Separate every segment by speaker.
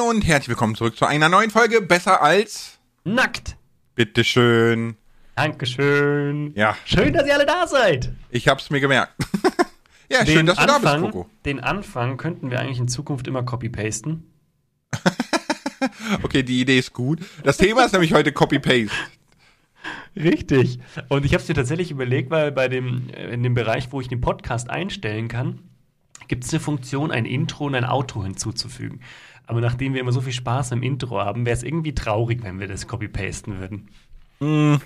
Speaker 1: Moin und herzlich willkommen zurück zu einer neuen Folge Besser als
Speaker 2: Nackt.
Speaker 1: Bitteschön.
Speaker 2: Dankeschön.
Speaker 1: Ja,
Speaker 2: Schön, dass ihr alle da seid.
Speaker 1: ich hab's mir gemerkt. ja, schön, dass du da bist,
Speaker 2: Anfang,
Speaker 1: Coco.
Speaker 2: den Anfang könnten wir eigentlich in Zukunft immer copy-pasten.
Speaker 1: Okay, die Idee ist gut. Das Thema ist nämlich heute Copy-Paste.
Speaker 2: Richtig. Und ich habe es mir tatsächlich überlegt, weil bei dem, äh, in dem Bereich, wo ich den Podcast einstellen kann, gibt es eine Funktion, ein Intro und ein Outro hinzuzufügen. Aber nachdem wir immer so viel Spaß im Intro haben, wäre es irgendwie traurig, wenn wir das copy-pasten würden.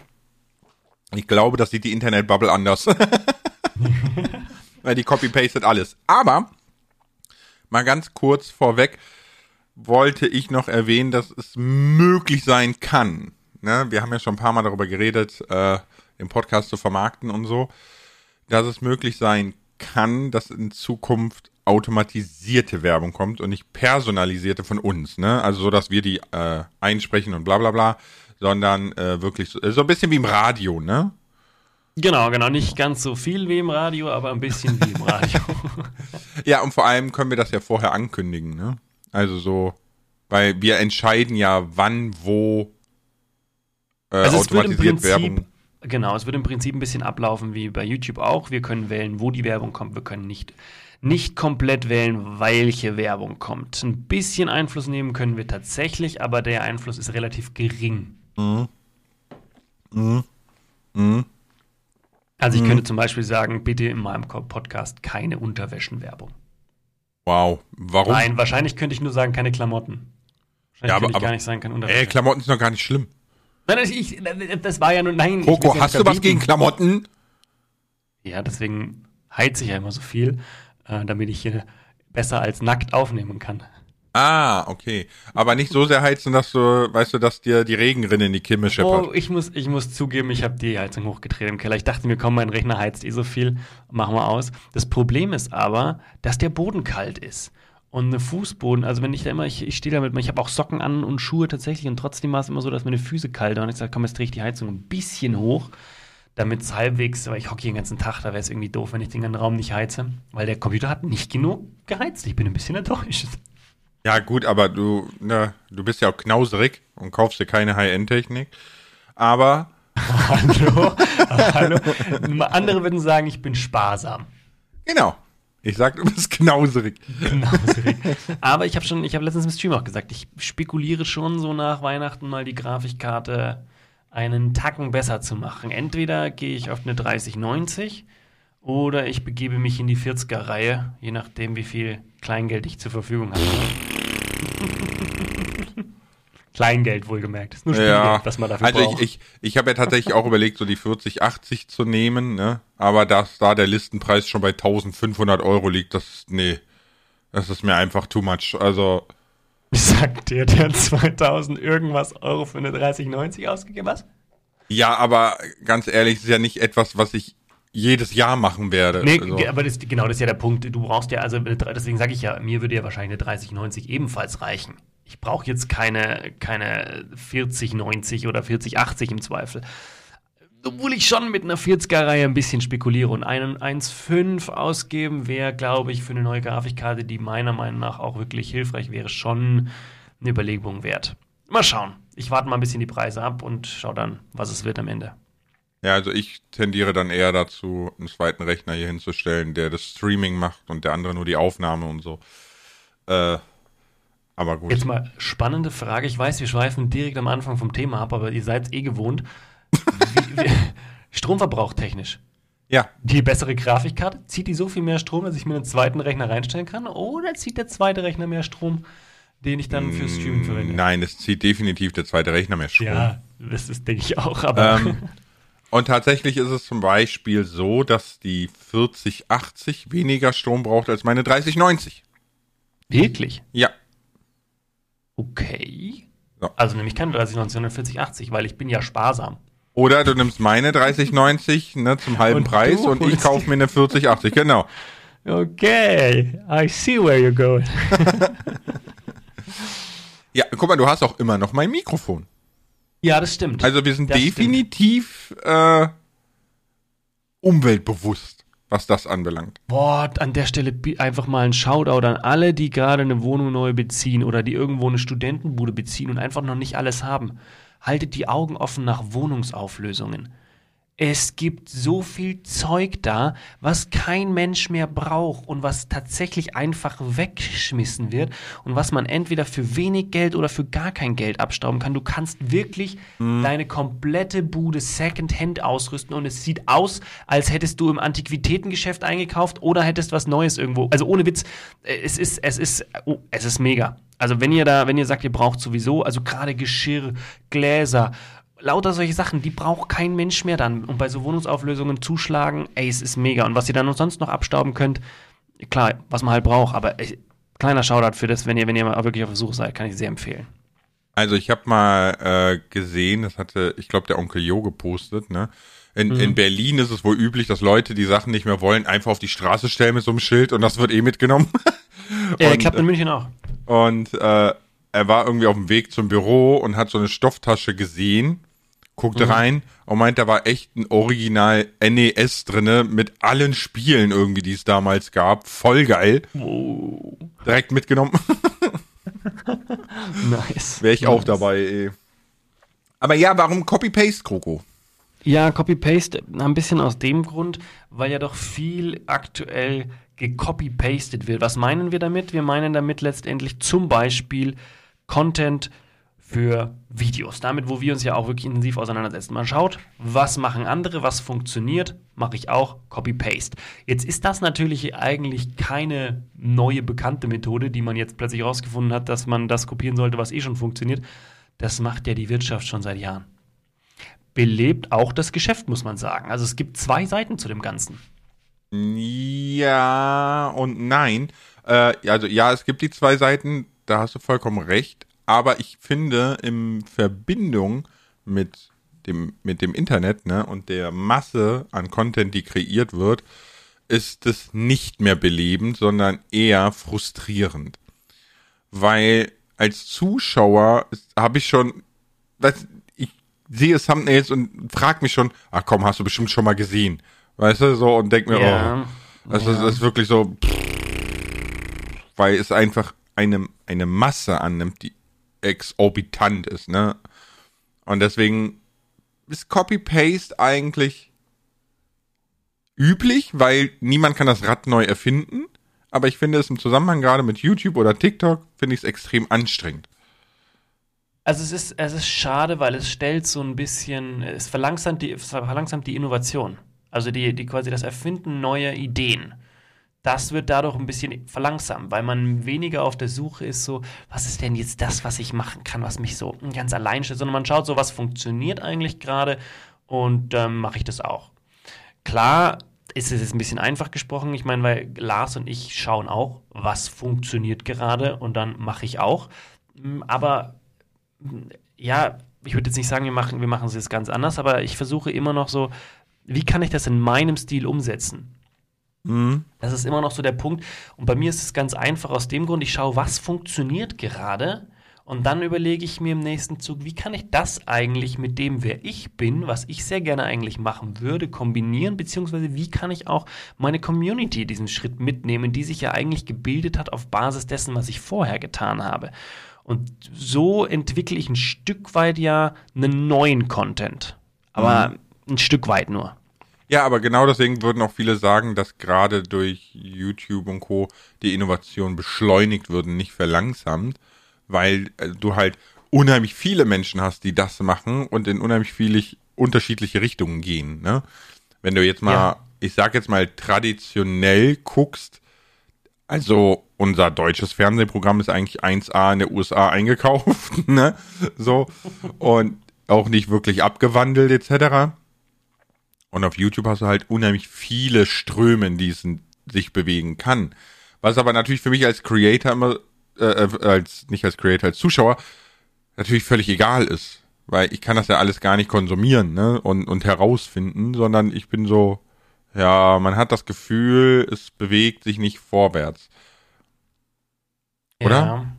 Speaker 1: Ich glaube, das sieht die Internet-Bubble anders. Weil die copy-pastet alles. Aber, mal ganz kurz vorweg, wollte ich noch erwähnen, dass es möglich sein kann. Ne? Wir haben ja schon ein paar Mal darüber geredet, äh, den Podcast zu vermarkten und so, dass es möglich sein kann, dass in Zukunft automatisierte Werbung kommt und nicht personalisierte von uns, ne? Also so, dass wir die äh, einsprechen und bla bla bla, sondern äh, wirklich so, so ein bisschen wie im Radio, ne?
Speaker 2: Genau, genau. Nicht ganz so viel wie im Radio, aber ein bisschen wie im Radio.
Speaker 1: Ja, und vor allem können wir das ja vorher ankündigen, ne? Also so, weil wir entscheiden ja, wann, wo äh,
Speaker 2: Also
Speaker 1: automatisiert Werbung.
Speaker 2: Genau, es wird im Prinzip ein bisschen ablaufen wie bei YouTube auch. Wir können wählen, wo die Werbung kommt. Wir können nicht, nicht komplett wählen, welche Werbung kommt. Ein bisschen Einfluss nehmen können wir tatsächlich, aber der Einfluss ist relativ gering. Also ich könnte zum Beispiel sagen, bitte in meinem Podcast keine Unterwäschenwerbung.
Speaker 1: Wow, warum?
Speaker 2: Nein, wahrscheinlich könnte ich nur sagen, keine Klamotten. Wahrscheinlich
Speaker 1: Ja, aber-
Speaker 2: könnte ich
Speaker 1: aber-
Speaker 2: gar nicht sagen, keine
Speaker 1: Ey,
Speaker 2: Unterwäsche.
Speaker 1: Klamotten sind doch gar nicht schlimm.
Speaker 2: Nein, ich, das war ja nur, nein.
Speaker 1: Coco, hast du was gegen. Klamotten?
Speaker 2: Ja, deswegen heize ich ja immer so viel, äh, damit ich hier besser als nackt aufnehmen kann.
Speaker 1: Ah, okay. Aber nicht so sehr heizen, dass du, weißt du, dass dir die Regenrinne in die Kimme scheppert.
Speaker 2: Oh, ich muss, ich muss zugeben, ich habe die Heizung hochgedreht im Keller. Ich dachte mir, komm, mein Rechner heizt eh so viel, machen wir aus. Das Problem ist aber, dass der Boden kalt ist. Und eine Fußboden, also wenn ich da immer, ich, ich stehe da mit, ich habe auch Socken an und Schuhe tatsächlich und trotzdem war es immer so, dass meine Füße kalt waren. Und ich sage, komm, jetzt drehe ich die Heizung ein bisschen hoch, damit es halbwegs, weil ich hocke hier den ganzen Tag, da wäre es irgendwie doof, wenn ich den ganzen Raum nicht heize, weil der Computer hat nicht genug geheizt. Ich bin ein bisschen enttäuscht.
Speaker 1: Ja, gut, aber du, ne, du bist ja auch knauserig und kaufst dir keine High-End-Technik. Aber,
Speaker 2: Hallo, hallo. Andere würden sagen, ich bin sparsam.
Speaker 1: genau. Ich sag, du bist knauserig.
Speaker 2: Knauserig. Aber ich habe schon, ich habe letztens im Stream auch gesagt, ich spekuliere schon so nach Weihnachten mal die Grafikkarte einen Tacken besser zu machen. Entweder gehe ich auf eine 3090 oder ich begebe mich in die 40er-Reihe, je nachdem, wie viel Kleingeld ich zur Verfügung habe. Kleingeld wohlgemerkt. Ist nur Spielgeld,
Speaker 1: Ja,
Speaker 2: was man dafür
Speaker 1: also
Speaker 2: braucht.
Speaker 1: ich, ich, ich habe ja tatsächlich auch überlegt, so die 4080 zu nehmen, ne? Aber dass da der Listenpreis schon bei 1500 Euro liegt, das, nee, das ist mir einfach too much. Also,
Speaker 2: Sagt dir, der 2000 irgendwas Euro für eine 3090 ausgegeben hast?
Speaker 1: ja, aber ganz ehrlich, ist ja nicht etwas, was ich jedes Jahr machen werde.
Speaker 2: Nee,
Speaker 1: also,
Speaker 2: aber das, genau, das ist ja der Punkt. Du brauchst ja, also deswegen sage ich ja, mir würde ja wahrscheinlich eine 3090 ebenfalls reichen. Ich brauche jetzt keine, keine 4090 oder 4080 im Zweifel. Obwohl ich schon mit einer 40er-Reihe ein bisschen spekuliere und einen 1.5 ausgeben wäre, glaube ich, für eine neue Grafikkarte, die meiner Meinung nach auch wirklich hilfreich wäre, schon eine Überlegung wert. Mal schauen. Ich warte mal ein bisschen die Preise ab und schau dann, was es wird am Ende.
Speaker 1: ja, also ich tendiere dann eher dazu, einen zweiten Rechner hier hinzustellen, der das Streaming macht und der andere nur die Aufnahme und so. Äh, aber gut.
Speaker 2: Jetzt mal spannende Frage. Ich weiß, wir schweifen direkt am Anfang vom Thema ab, aber ihr seid eh gewohnt. Wie, wie, Stromverbrauch technisch.
Speaker 1: Ja,
Speaker 2: Die bessere Grafikkarte, zieht die so viel mehr Strom, dass ich mir einen zweiten Rechner reinstellen kann? Oder zieht der zweite Rechner mehr Strom, den ich dann fürs Streaming verwende?
Speaker 1: nein, es zieht definitiv der zweite Rechner mehr Strom.
Speaker 2: Ja, das ist, denke ich auch, aber.
Speaker 1: Ähm, und tatsächlich ist es zum Beispiel so, dass die 4080 weniger Strom braucht als meine 3090.
Speaker 2: Wirklich?
Speaker 1: Ja.
Speaker 2: Okay.
Speaker 1: So.
Speaker 2: Also nämlich keine 3090, sondern 4080, weil ich bin ja sparsam.
Speaker 1: Oder du nimmst meine 3090 ne, zum halben
Speaker 2: Und
Speaker 1: Preis und ich kaufe mir eine 4080. Genau.
Speaker 2: Okay, I see where you're going.
Speaker 1: Ja, guck mal, du hast auch immer noch mein Mikrofon.
Speaker 2: Ja, das stimmt.
Speaker 1: Also wir sind
Speaker 2: Das
Speaker 1: definitiv äh, umweltbewusst, was das anbelangt.
Speaker 2: Boah, an der Stelle einfach mal ein Shoutout an alle, die gerade eine Wohnung neu beziehen oder die irgendwo eine Studentenbude beziehen und einfach noch nicht alles haben. Haltet die Augen offen nach Wohnungsauflösungen. Es gibt so viel Zeug da, was kein Mensch mehr braucht und was tatsächlich einfach weggeschmissen wird und was man entweder für wenig Geld oder für gar kein Geld abstauben kann. Du kannst wirklich mhm. deine komplette Bude Secondhand ausrüsten und es sieht aus, als hättest du im Antiquitätengeschäft eingekauft oder hättest was Neues irgendwo. Also ohne Witz, äh, es ist, es ist, oh, es ist mega. Also wenn ihr da, wenn ihr sagt, ihr braucht sowieso, also gerade Geschirr, Gläser, lauter solche Sachen, die braucht kein Mensch mehr dann. Und bei so Wohnungsauflösungen zuschlagen, ey, es ist mega. Und was ihr dann sonst noch abstauben könnt, klar, was man halt braucht, aber ey, kleiner Shoutout für das, wenn ihr, wenn ihr mal wirklich auf der Suche seid, kann ich sehr empfehlen.
Speaker 1: Also ich habe mal äh, gesehen, das hatte, ich glaube, der Onkel Jo gepostet, ne? In, mhm. in Berlin ist es wohl üblich, dass Leute, die Sachen nicht mehr wollen, einfach auf die Straße stellen mit so einem Schild und das wird eh mitgenommen.
Speaker 2: ja, und, klappt in München auch.
Speaker 1: Und äh, er war irgendwie auf dem Weg zum Büro und hat so eine Stofftasche gesehen guckte mhm. rein und meint, da war echt ein Original NES drinne mit allen Spielen irgendwie, die es damals gab. Voll geil. Oh. Direkt mitgenommen.
Speaker 2: nice.
Speaker 1: Wäre ich
Speaker 2: nice.
Speaker 1: auch dabei, ey. Aber ja, warum Copy-Paste, Kroko?
Speaker 2: Ja, Copy-Paste ein bisschen aus dem Grund, weil ja doch viel aktuell gecopy-pasted wird. Was meinen wir damit? Wir meinen damit letztendlich zum Beispiel Content für Videos. Damit, wo wir uns ja auch wirklich intensiv auseinandersetzen. Man schaut, was machen andere, was funktioniert, mache ich auch, Copy-Paste. Jetzt ist das natürlich eigentlich keine neue bekannte Methode, die man jetzt plötzlich rausgefunden hat, dass man das kopieren sollte, was eh schon funktioniert. Das macht ja die Wirtschaft schon seit Jahren. Belebt auch das Geschäft, muss man sagen. Also es gibt zwei Seiten zu dem Ganzen.
Speaker 1: Ja und nein. Äh, also ja, es gibt die zwei Seiten, da hast du vollkommen recht aber ich finde, in Verbindung mit dem, mit dem Internet ne, und der Masse an Content, die kreiert wird, ist es nicht mehr belebend, sondern eher frustrierend. Weil als Zuschauer habe ich schon, das, ich sehe Thumbnails und frage mich schon, ach komm, hast du bestimmt schon mal gesehen. Weißt du, so und denk mir, ja. oh, das, ja. ist, das ist wirklich so, weil es einfach eine, eine Masse annimmt, die exorbitant ist, ne? Und deswegen ist Copy-Paste eigentlich üblich, weil niemand kann das Rad neu erfinden. Aber ich finde es im Zusammenhang gerade mit YouTube oder TikTok, finde ich es extrem anstrengend.
Speaker 2: Also es ist, es ist schade, weil es stellt so ein bisschen, es verlangsamt die, verlangsamt die Innovation. Also die, die quasi das Erfinden neuer Ideen das wird dadurch ein bisschen verlangsamt, weil man weniger auf der Suche ist, so, was ist denn jetzt das, was ich machen kann, was mich so ganz allein stellt, sondern man schaut so, was funktioniert eigentlich gerade und dann ähm, mache ich das auch. Klar ist es jetzt ein bisschen einfach gesprochen, ich meine, weil Lars und ich schauen auch, was funktioniert gerade und dann mache ich auch. Hm, aber ja, ich würde jetzt nicht sagen, wir machen, wir machen es jetzt ganz anders, aber ich versuche immer noch so, wie kann ich das in meinem Stil umsetzen? Mhm. Das ist immer noch so der Punkt. Und bei mir ist es ganz einfach aus dem Grund, ich schaue, was funktioniert gerade. Und dann überlege ich mir im nächsten Zug, wie kann ich das eigentlich mit dem, wer ich bin, was ich sehr gerne eigentlich machen würde, kombinieren, beziehungsweise wie kann ich auch meine Community diesen Schritt mitnehmen, die sich ja eigentlich gebildet hat auf Basis dessen, was ich vorher getan habe. Und so entwickle ich ein Stück weit ja einen neuen Content. Aber mhm. ein Stück weit nur.
Speaker 1: Ja, aber genau deswegen würden auch viele sagen, dass gerade durch YouTube und Co. die Innovation beschleunigt würden, nicht verlangsamt, weil äh, du halt unheimlich viele Menschen hast, die das machen und in unheimlich viele unterschiedliche Richtungen gehen. Ne? Wenn du jetzt mal, ja. ich sag jetzt mal, traditionell guckst, also unser deutsches Fernsehprogramm ist eigentlich 1A in der USA eingekauft, ne? So. Und auch nicht wirklich abgewandelt, etc. Und auf YouTube hast du halt unheimlich viele Ströme, in diesen sich bewegen kann. Was aber natürlich für mich als Creator immer, äh, äh, als, nicht als Creator, als Zuschauer, natürlich völlig egal ist. Weil ich kann das ja alles gar nicht konsumieren, ne, und, und herausfinden, sondern ich bin so, ja, man hat das Gefühl, es bewegt sich nicht vorwärts. Oder? Ja.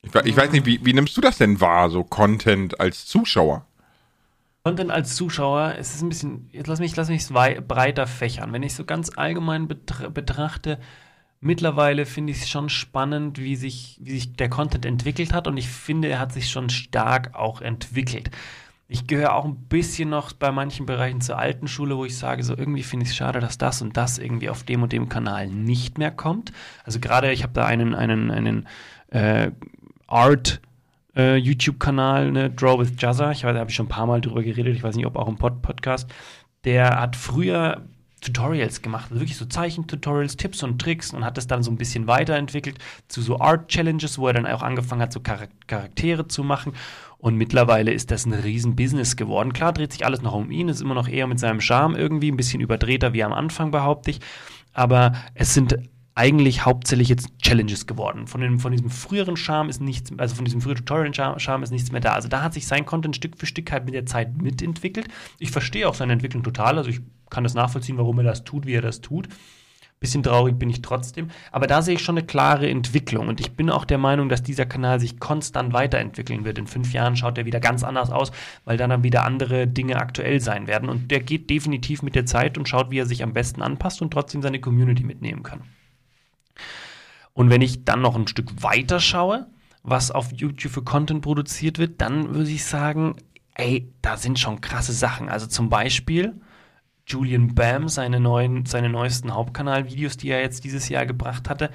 Speaker 1: Ich, ich weiß nicht, wie, wie nimmst du das denn wahr, so Content als Zuschauer?
Speaker 2: Content als Zuschauer, es ist ein bisschen, jetzt lass mich, lass mich breiter fächern. Wenn ich so ganz allgemein betrachte, mittlerweile finde ich es schon spannend, wie sich, wie sich der Content entwickelt hat und ich finde, er hat sich schon stark auch entwickelt. Ich gehöre auch ein bisschen noch bei manchen Bereichen zur alten Schule, wo ich sage, so irgendwie finde ich es schade, dass das und das irgendwie auf dem und dem Kanal nicht mehr kommt. Also gerade, ich habe da einen, einen, einen äh, Art äh, YouTube-Kanal, ne, Draw with Jazza. Ich weiß, da habe ich schon ein paar Mal drüber geredet. Ich weiß nicht, ob auch im Pod Podcast. Der hat früher Tutorials gemacht, also wirklich so Zeichentutorials, Tipps und Tricks und hat das dann so ein bisschen weiterentwickelt zu so Art Challenges, wo er dann auch angefangen hat, so Charaktere zu machen. Und mittlerweile ist das ein Riesen-Business geworden. Klar dreht sich alles noch um ihn, ist immer noch eher mit seinem Charme irgendwie, ein bisschen überdrehter wie am Anfang, behaupte ich. Aber es sind eigentlich hauptsächlich jetzt Challenges geworden. Von, dem, von diesem früheren Charme ist nichts, also von diesem früheren Tutorial-Charme ist nichts mehr da. Also da hat sich sein Content Stück für Stück halt mit der Zeit mitentwickelt. Ich verstehe auch seine Entwicklung total, also ich kann das nachvollziehen, warum er das tut, wie er das tut. Bisschen traurig bin ich trotzdem. Aber da sehe ich schon eine klare Entwicklung. Und ich bin auch der Meinung, dass dieser Kanal sich konstant weiterentwickeln wird. In fünf Jahren schaut er wieder ganz anders aus, weil dann, dann wieder andere Dinge aktuell sein werden. Und der geht definitiv mit der Zeit und schaut, wie er sich am besten anpasst und trotzdem seine Community mitnehmen kann. Und wenn ich dann noch ein Stück weiter schaue, was auf YouTube für Content produziert wird, dann würde ich sagen, ey, da sind schon krasse Sachen. Also zum Beispiel Julian Bam, seine, neuen, seine neuesten Hauptkanal-Videos, die er jetzt dieses Jahr gebracht hatte,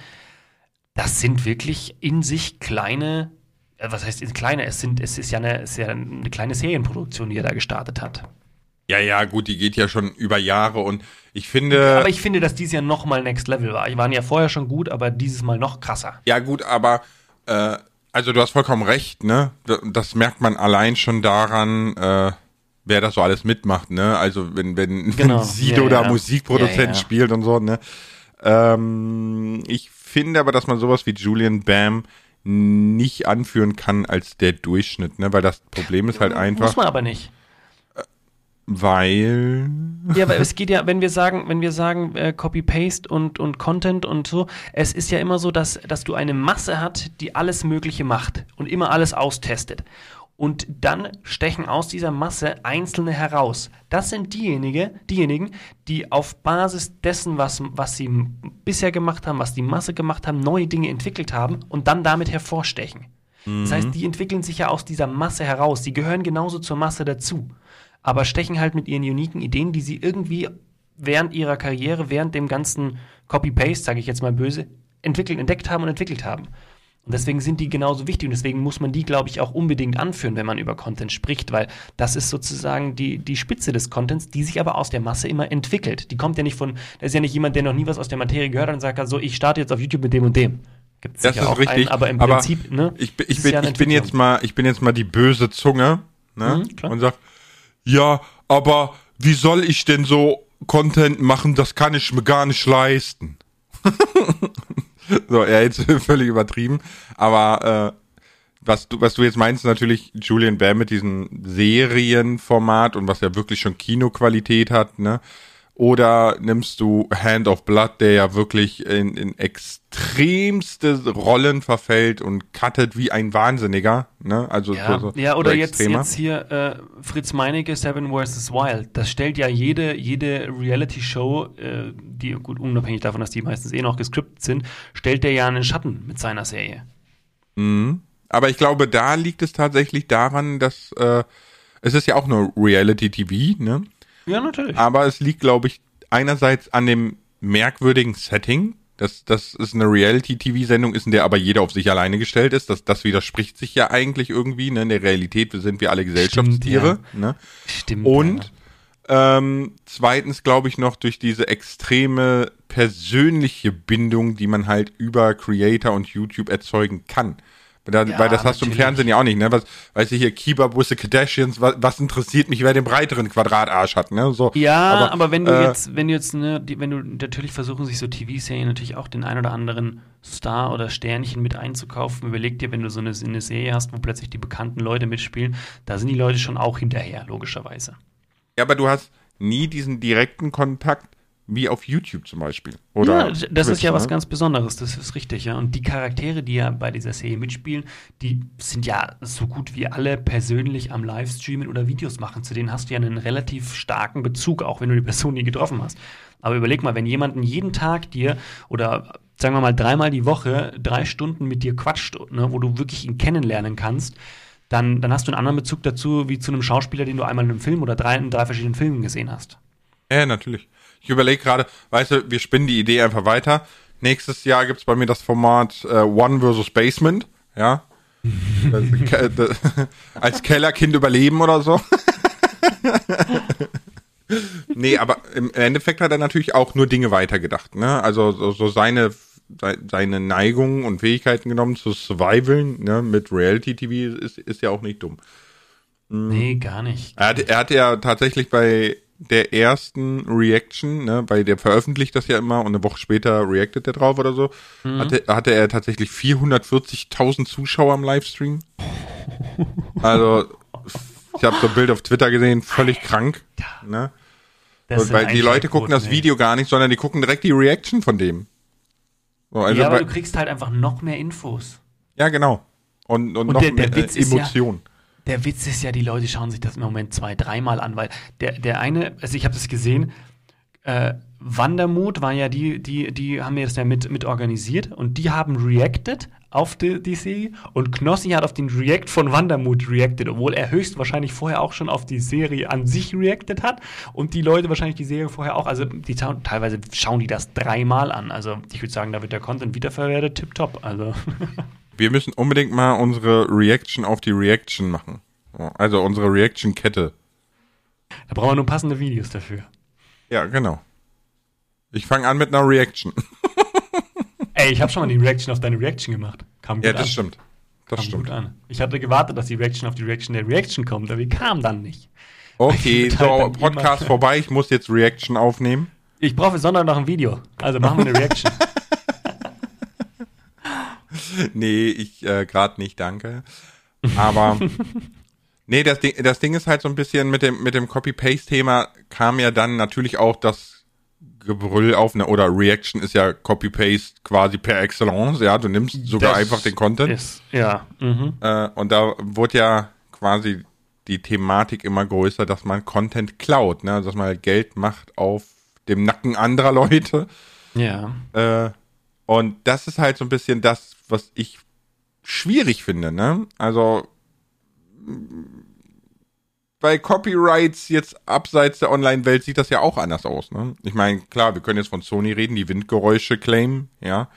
Speaker 2: das sind wirklich in sich kleine, äh, was heißt in kleine, es, sind, es ist ja eine, ist ja eine kleine Serienproduktion, die er da gestartet hat.
Speaker 1: Ja, ja, gut, die geht ja schon über Jahre und ich finde.
Speaker 2: Aber ich finde, dass dieses Jahr nochmal Next Level war. Die waren ja vorher schon gut, aber dieses Mal noch krasser.
Speaker 1: Ja, gut, aber äh, also du hast vollkommen recht, ne? Das merkt man allein schon daran, äh, wer das so alles mitmacht, ne? Also wenn, wenn, genau. wenn Sido ja, da ja. Musikproduzent ja. spielt und so, ne? Ähm, ich finde aber, dass man sowas wie Julian Bam nicht anführen kann als der Durchschnitt, ne? Weil das Problem ist halt einfach. Muss
Speaker 2: man aber nicht.
Speaker 1: Weil.
Speaker 2: Ja, aber es geht ja, wenn wir sagen, wenn wir sagen, äh, Copy-Paste und, und Content und so, es ist ja immer so, dass, dass du eine Masse hat, die alles Mögliche macht und immer alles austestet. Und dann stechen aus dieser Masse Einzelne heraus. Das sind diejenigen, diejenigen, die auf Basis dessen, was, was sie bisher gemacht haben, was die Masse gemacht haben, neue Dinge entwickelt haben und dann damit hervorstechen. Mhm. Das heißt, die entwickeln sich ja aus dieser Masse heraus. Sie gehören genauso zur Masse dazu aber stechen halt mit ihren uniken Ideen, die sie irgendwie während ihrer Karriere, während dem ganzen Copy-Paste, sage ich jetzt mal böse, entwickelt, entdeckt haben und entwickelt haben. Und deswegen sind die genauso wichtig und deswegen muss man die, glaube ich, auch unbedingt anführen, wenn man über Content spricht, weil das ist sozusagen die, die Spitze des Contents, die sich aber aus der Masse immer entwickelt. Die kommt ja nicht von, da ist ja nicht jemand, der noch nie was aus der Materie gehört hat und sagt, so, ich starte jetzt auf YouTube mit dem und dem.
Speaker 1: Gibt's das ist auch richtig, einen, aber im aber Prinzip, ne? Ich, ich, bin, ja ich bin jetzt mal, ich bin jetzt mal die böse Zunge, ne? Mhm, und sag, ja, aber wie soll ich denn so Content machen, das kann ich mir gar nicht leisten. so, ja, jetzt völlig übertrieben. Aber äh, was du, was du jetzt meinst, natürlich Julian Bam mit diesem Serienformat und was ja wirklich schon Kinoqualität hat, ne? Oder nimmst du Hand of Blood, der ja wirklich in, in extremste Rollen verfällt und cuttet wie ein Wahnsinniger. Ne? Also
Speaker 2: ja, so, so, ja oder so jetzt, jetzt hier äh, Fritz Meinecke, Seven vs. Wild. Das stellt ja jede, jede Reality-Show, äh, die gut unabhängig davon, dass die meistens eh noch gescriptet sind, stellt der ja einen Schatten mit seiner Serie.
Speaker 1: Mhm. Aber ich glaube, da liegt es tatsächlich daran, dass äh, es ist ja auch nur Reality-TV, ne?
Speaker 2: Ja, natürlich.
Speaker 1: Aber es liegt, glaube ich, einerseits an dem merkwürdigen Setting, dass das ist eine Reality-TV-Sendung ist, in der aber jeder auf sich alleine gestellt ist. Das, das widerspricht sich ja eigentlich irgendwie. Ne? In der Realität sind wir alle Gesellschaftstiere. Stimmt, ja. ne?
Speaker 2: Stimmt.
Speaker 1: Und ja. ähm, zweitens glaube ich noch durch diese extreme persönliche Bindung, die man halt über Creator und YouTube erzeugen kann. Da, ja, weil das hast du im Fernsehen ja auch nicht, ne? Was, weißt du hier, Keep Up with the Kardashians, was, was interessiert mich, wer den breiteren Quadratarsch hat, ne? So,
Speaker 2: ja, aber, aber wenn du äh, jetzt, wenn du jetzt, ne, die, wenn du natürlich versuchen, sich so TV-Serien natürlich auch den ein oder anderen Star oder Sternchen mit einzukaufen, überleg dir, wenn du so eine, eine Serie hast, wo plötzlich die bekannten Leute mitspielen, da sind die Leute schon auch hinterher, logischerweise.
Speaker 1: Ja, aber du hast nie diesen direkten Kontakt wie auf YouTube zum Beispiel. Oder
Speaker 2: ja, das
Speaker 1: Twitch,
Speaker 2: ist ja was
Speaker 1: ne?
Speaker 2: ganz Besonderes, das ist richtig, ja. Und die Charaktere, die ja bei dieser Serie mitspielen, die sind ja so gut wie alle persönlich am Livestreamen oder Videos machen. Zu denen hast du ja einen relativ starken Bezug, auch wenn du die Person nie getroffen hast. Aber überleg mal, wenn jemanden jeden Tag dir oder sagen wir mal dreimal die Woche drei Stunden mit dir quatscht, ne, wo du wirklich ihn kennenlernen kannst, dann, dann hast du einen anderen Bezug dazu, wie zu einem Schauspieler, den du einmal in einem Film oder drei, in drei verschiedenen Filmen gesehen hast.
Speaker 1: Ja, natürlich. Ich überlege gerade, weißt du, wir spinnen die Idee einfach weiter. Nächstes Jahr gibt's bei mir das Format äh, One versus Basement, ja. Das- das- Als Kellerkind überleben oder so. nee, aber im Endeffekt hat er natürlich auch nur Dinge weitergedacht, ne? Also so, so seine sei- seine Neigungen und Fähigkeiten genommen zu survivalen, ne, mit Reality TV ist, ist ja auch nicht dumm.
Speaker 2: Nee, gar nicht.
Speaker 1: Er hat, er hat ja tatsächlich bei der ersten Reaction, ne, weil der veröffentlicht das ja immer und eine Woche später reactet er drauf oder so, hatte, hatte er tatsächlich 440.000 Zuschauer im Livestream. Also, ich habe so ein Bild auf Twitter gesehen, völlig krank. Ne? Weil die Leute gucken das
Speaker 2: ey.
Speaker 1: Video gar nicht, sondern die gucken direkt die Reaction von dem. So, also
Speaker 2: ja, aber du kriegst halt einfach noch mehr Infos.
Speaker 1: ja, genau. Und, und,
Speaker 2: Und
Speaker 1: noch
Speaker 2: der- der
Speaker 1: mehr
Speaker 2: Witz
Speaker 1: äh,
Speaker 2: ist ja-
Speaker 1: Emotion.
Speaker 2: Der Witz ist ja, die Leute schauen sich das im Moment zwei, dreimal an, weil der, der eine, also ich habe das gesehen, äh, Wandermut war ja die, die, die haben mir das ja mit, mit organisiert und die haben reacted auf die, die Serie und Knossi hat auf den React von Wandermut reacted, obwohl er höchstwahrscheinlich vorher auch schon auf die Serie an sich reacted hat und die Leute wahrscheinlich die Serie vorher auch, also die teilweise schauen die das dreimal an. Also ich würde sagen, da wird der Content wiederverwertet, tipptopp. Also
Speaker 1: Wir müssen unbedingt mal unsere Reaction auf die Reaction machen. So, Also unsere Reaction-Kette.
Speaker 2: da brauchen wir nur passende Videos dafür.
Speaker 1: Ja, genau. Ich fange an mit einer Reaction.
Speaker 2: Ey, ich habe schon mal die Reaction auf deine Reaction gemacht. Kam gut
Speaker 1: Ja,
Speaker 2: an.
Speaker 1: das stimmt. Das
Speaker 2: Kam
Speaker 1: stimmt.
Speaker 2: gut an. Ich hatte gewartet, dass die Reaction auf die Reaction der Reaction kommt, aber die kam dann nicht.
Speaker 1: Okay,
Speaker 2: halt
Speaker 1: so,
Speaker 2: dann
Speaker 1: Podcast
Speaker 2: immer-
Speaker 1: vorbei. Ich muss jetzt Reaction aufnehmen.
Speaker 2: Ich brauche Sonntag noch ein Video. Also machen wir eine Reaction.
Speaker 1: Nee, ich äh, gerade nicht, danke. Aber nee, das Ding, das Ding ist halt so ein bisschen mit dem mit dem Copy-Paste-Thema kam ja dann natürlich auch das Gebrüll auf ne oder Reaction ist ja Copy-Paste quasi per excellence. Ja, du nimmst sogar
Speaker 2: Das
Speaker 1: einfach den Content.
Speaker 2: Ist, ja. Mhm.
Speaker 1: Äh, und da wurde ja quasi die Thematik immer größer, dass man Content klaut, ne? dass man halt Geld macht auf dem Nacken anderer Leute.
Speaker 2: Ja.
Speaker 1: Äh, und das ist halt so ein bisschen das, was ich schwierig finde, ne? Also bei Copyrights jetzt abseits der Online-Welt sieht das ja auch anders aus, ne? Ich meine, klar, wir können jetzt von Sony reden, die Windgeräusche claimen, ja.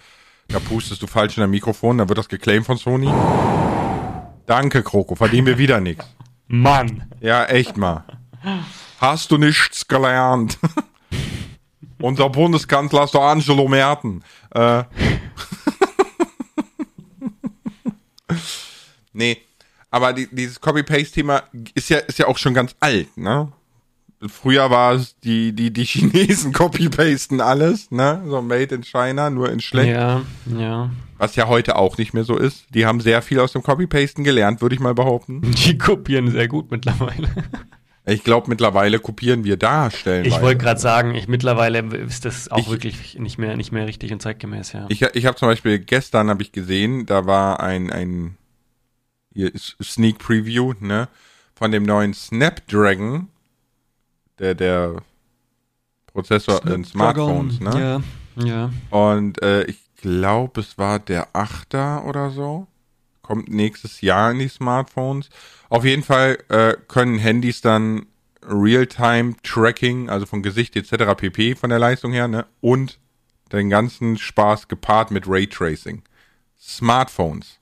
Speaker 1: Da pustest du falsch in der Mikrofon, dann wird das geclaimt von Sony. Danke, Kroko, verdienen wir wieder nichts.
Speaker 2: Mann.
Speaker 1: Ja, echt mal. Hast du nichts gelernt? Unser Bundeskanzler ist Angelo Merten. Äh. Nee, aber die, dieses Copy-Paste-Thema ist ja, ist ja auch schon ganz alt, ne? Früher war es, die, die, die Chinesen copy-pasten alles, ne? So made in China, nur in schlecht.
Speaker 2: Ja, ja.
Speaker 1: Was ja heute auch nicht mehr so ist. Die haben sehr viel aus dem Copy-Pasten gelernt, würde ich mal behaupten.
Speaker 2: Die kopieren sehr gut mittlerweile.
Speaker 1: Ich glaube, mittlerweile kopieren wir darstellen.
Speaker 2: Ich wollte gerade sagen, ich mittlerweile ist das auch
Speaker 1: Ich-
Speaker 2: wirklich nicht mehr, nicht mehr richtig und zeitgemäß, ja.
Speaker 1: Ich, ich habe zum Beispiel gestern habe ich gesehen, da war ein ein hier ist Sneak Preview ne von dem neuen Snapdragon, der der Prozessor in Smartphones, ne?
Speaker 2: Ja, ja.
Speaker 1: Und äh, ich glaube, es war der Achter oder so. Kommt nächstes Jahr in die Smartphones. Auf jeden Fall äh, können Handys dann Real-Time-Tracking, also von Gesicht etc. pp. von der Leistung her, ne? Und den ganzen Spaß gepaart mit Raytracing. Smartphones.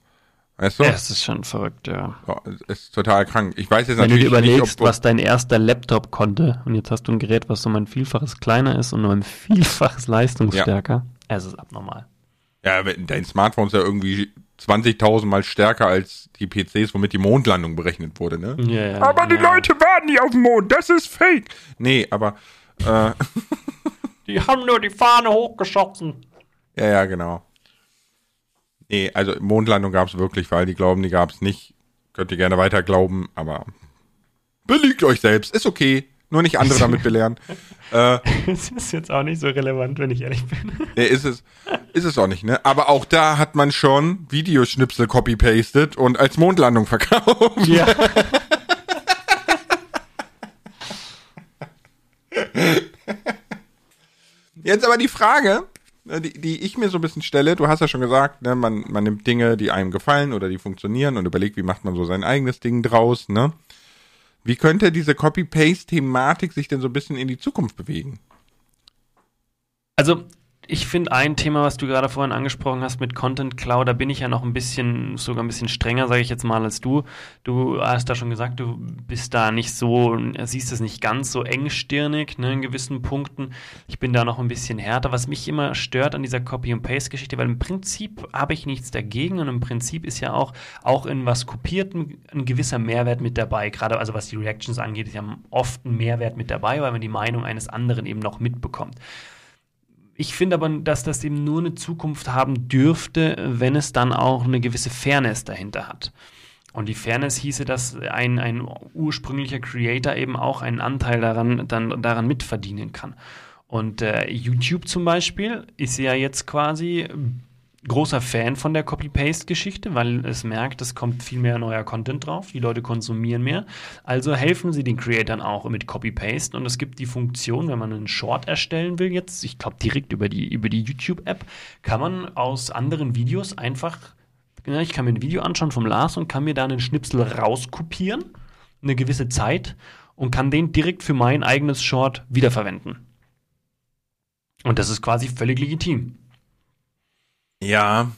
Speaker 1: Weißt du?
Speaker 2: Ja, es ist schon verrückt, ja.
Speaker 1: Ja, ist total krank. Ich weiß jetzt
Speaker 2: Wenn du dir
Speaker 1: natürlich
Speaker 2: überlegst,
Speaker 1: nicht, ob,
Speaker 2: was dein erster Laptop konnte und jetzt hast du ein Gerät, was so um ein Vielfaches kleiner ist und nur ein Vielfaches leistungsstärker, es ist abnormal.
Speaker 1: Ja, dein Smartphone ist ja irgendwie 20.000 Mal stärker als die PCs, womit die Mondlandung berechnet wurde, ne?
Speaker 2: Ja, ja,
Speaker 1: Aber die
Speaker 2: ja.
Speaker 1: Leute waren nie auf dem Mond, das ist fake. Nee, aber äh,
Speaker 2: Die haben nur die Fahne hochgeschossen.
Speaker 1: ja, ja, genau. Nee, also Mondlandung gab es wirklich, weil die glauben, die gab es nicht. Könnt ihr gerne weiter glauben, aber belügt euch selbst, ist okay. nur nicht andere damit belehren.
Speaker 2: Äh, das ist jetzt auch nicht so relevant, wenn ich ehrlich bin.
Speaker 1: Nee, ist es, ist es auch nicht, ne? Aber auch da hat man schon Videoschnipsel copy-pasted und als Mondlandung verkauft. Ja. Jetzt aber die Frage, die, die ich mir so ein bisschen stelle, du hast ja schon gesagt, ne, man, man nimmt Dinge, die einem gefallen oder die funktionieren und überlegt, wie macht man so sein eigenes Ding draus, ne? Wie könnte diese Copy-Paste-Thematik sich denn so ein bisschen in die Zukunft bewegen?
Speaker 2: Also ich finde ein Thema, was du gerade vorhin angesprochen hast mit Content Cloud, da bin ich ja noch ein bisschen, sogar ein bisschen strenger, sage ich jetzt mal, als du. Du hast da schon gesagt, du bist da nicht so, siehst es nicht ganz so engstirnig ne, in gewissen Punkten. Ich bin da noch ein bisschen härter, was mich immer stört an dieser Copy- and Paste-Geschichte, weil im Prinzip habe ich nichts dagegen und im Prinzip ist ja auch, auch in was Kopierten ein gewisser Mehrwert mit dabei. Gerade also was die Reactions angeht, ist ja oft ein Mehrwert mit dabei, weil man die Meinung eines anderen eben noch mitbekommt. Ich finde aber, dass das eben nur eine Zukunft haben dürfte, wenn es dann auch eine gewisse Fairness dahinter hat. Und die Fairness hieße, dass ein, ein ursprünglicher Creator eben auch einen Anteil daran, dann, daran mitverdienen kann. Und äh, YouTube zum Beispiel ist ja jetzt quasi großer Fan von der Copy-Paste-Geschichte, weil es merkt, es kommt viel mehr neuer Content drauf, die Leute konsumieren mehr. Also helfen sie den Creatoren auch mit Copy-Paste und es gibt die Funktion, wenn man einen Short erstellen will, jetzt, ich glaube direkt über die, über die YouTube-App, kann man aus anderen Videos einfach, ich kann mir ein Video anschauen vom Lars und kann mir da einen Schnipsel rauskopieren, eine gewisse Zeit und kann den direkt für mein eigenes Short wiederverwenden. Und das ist quasi völlig legitim.
Speaker 1: Ja.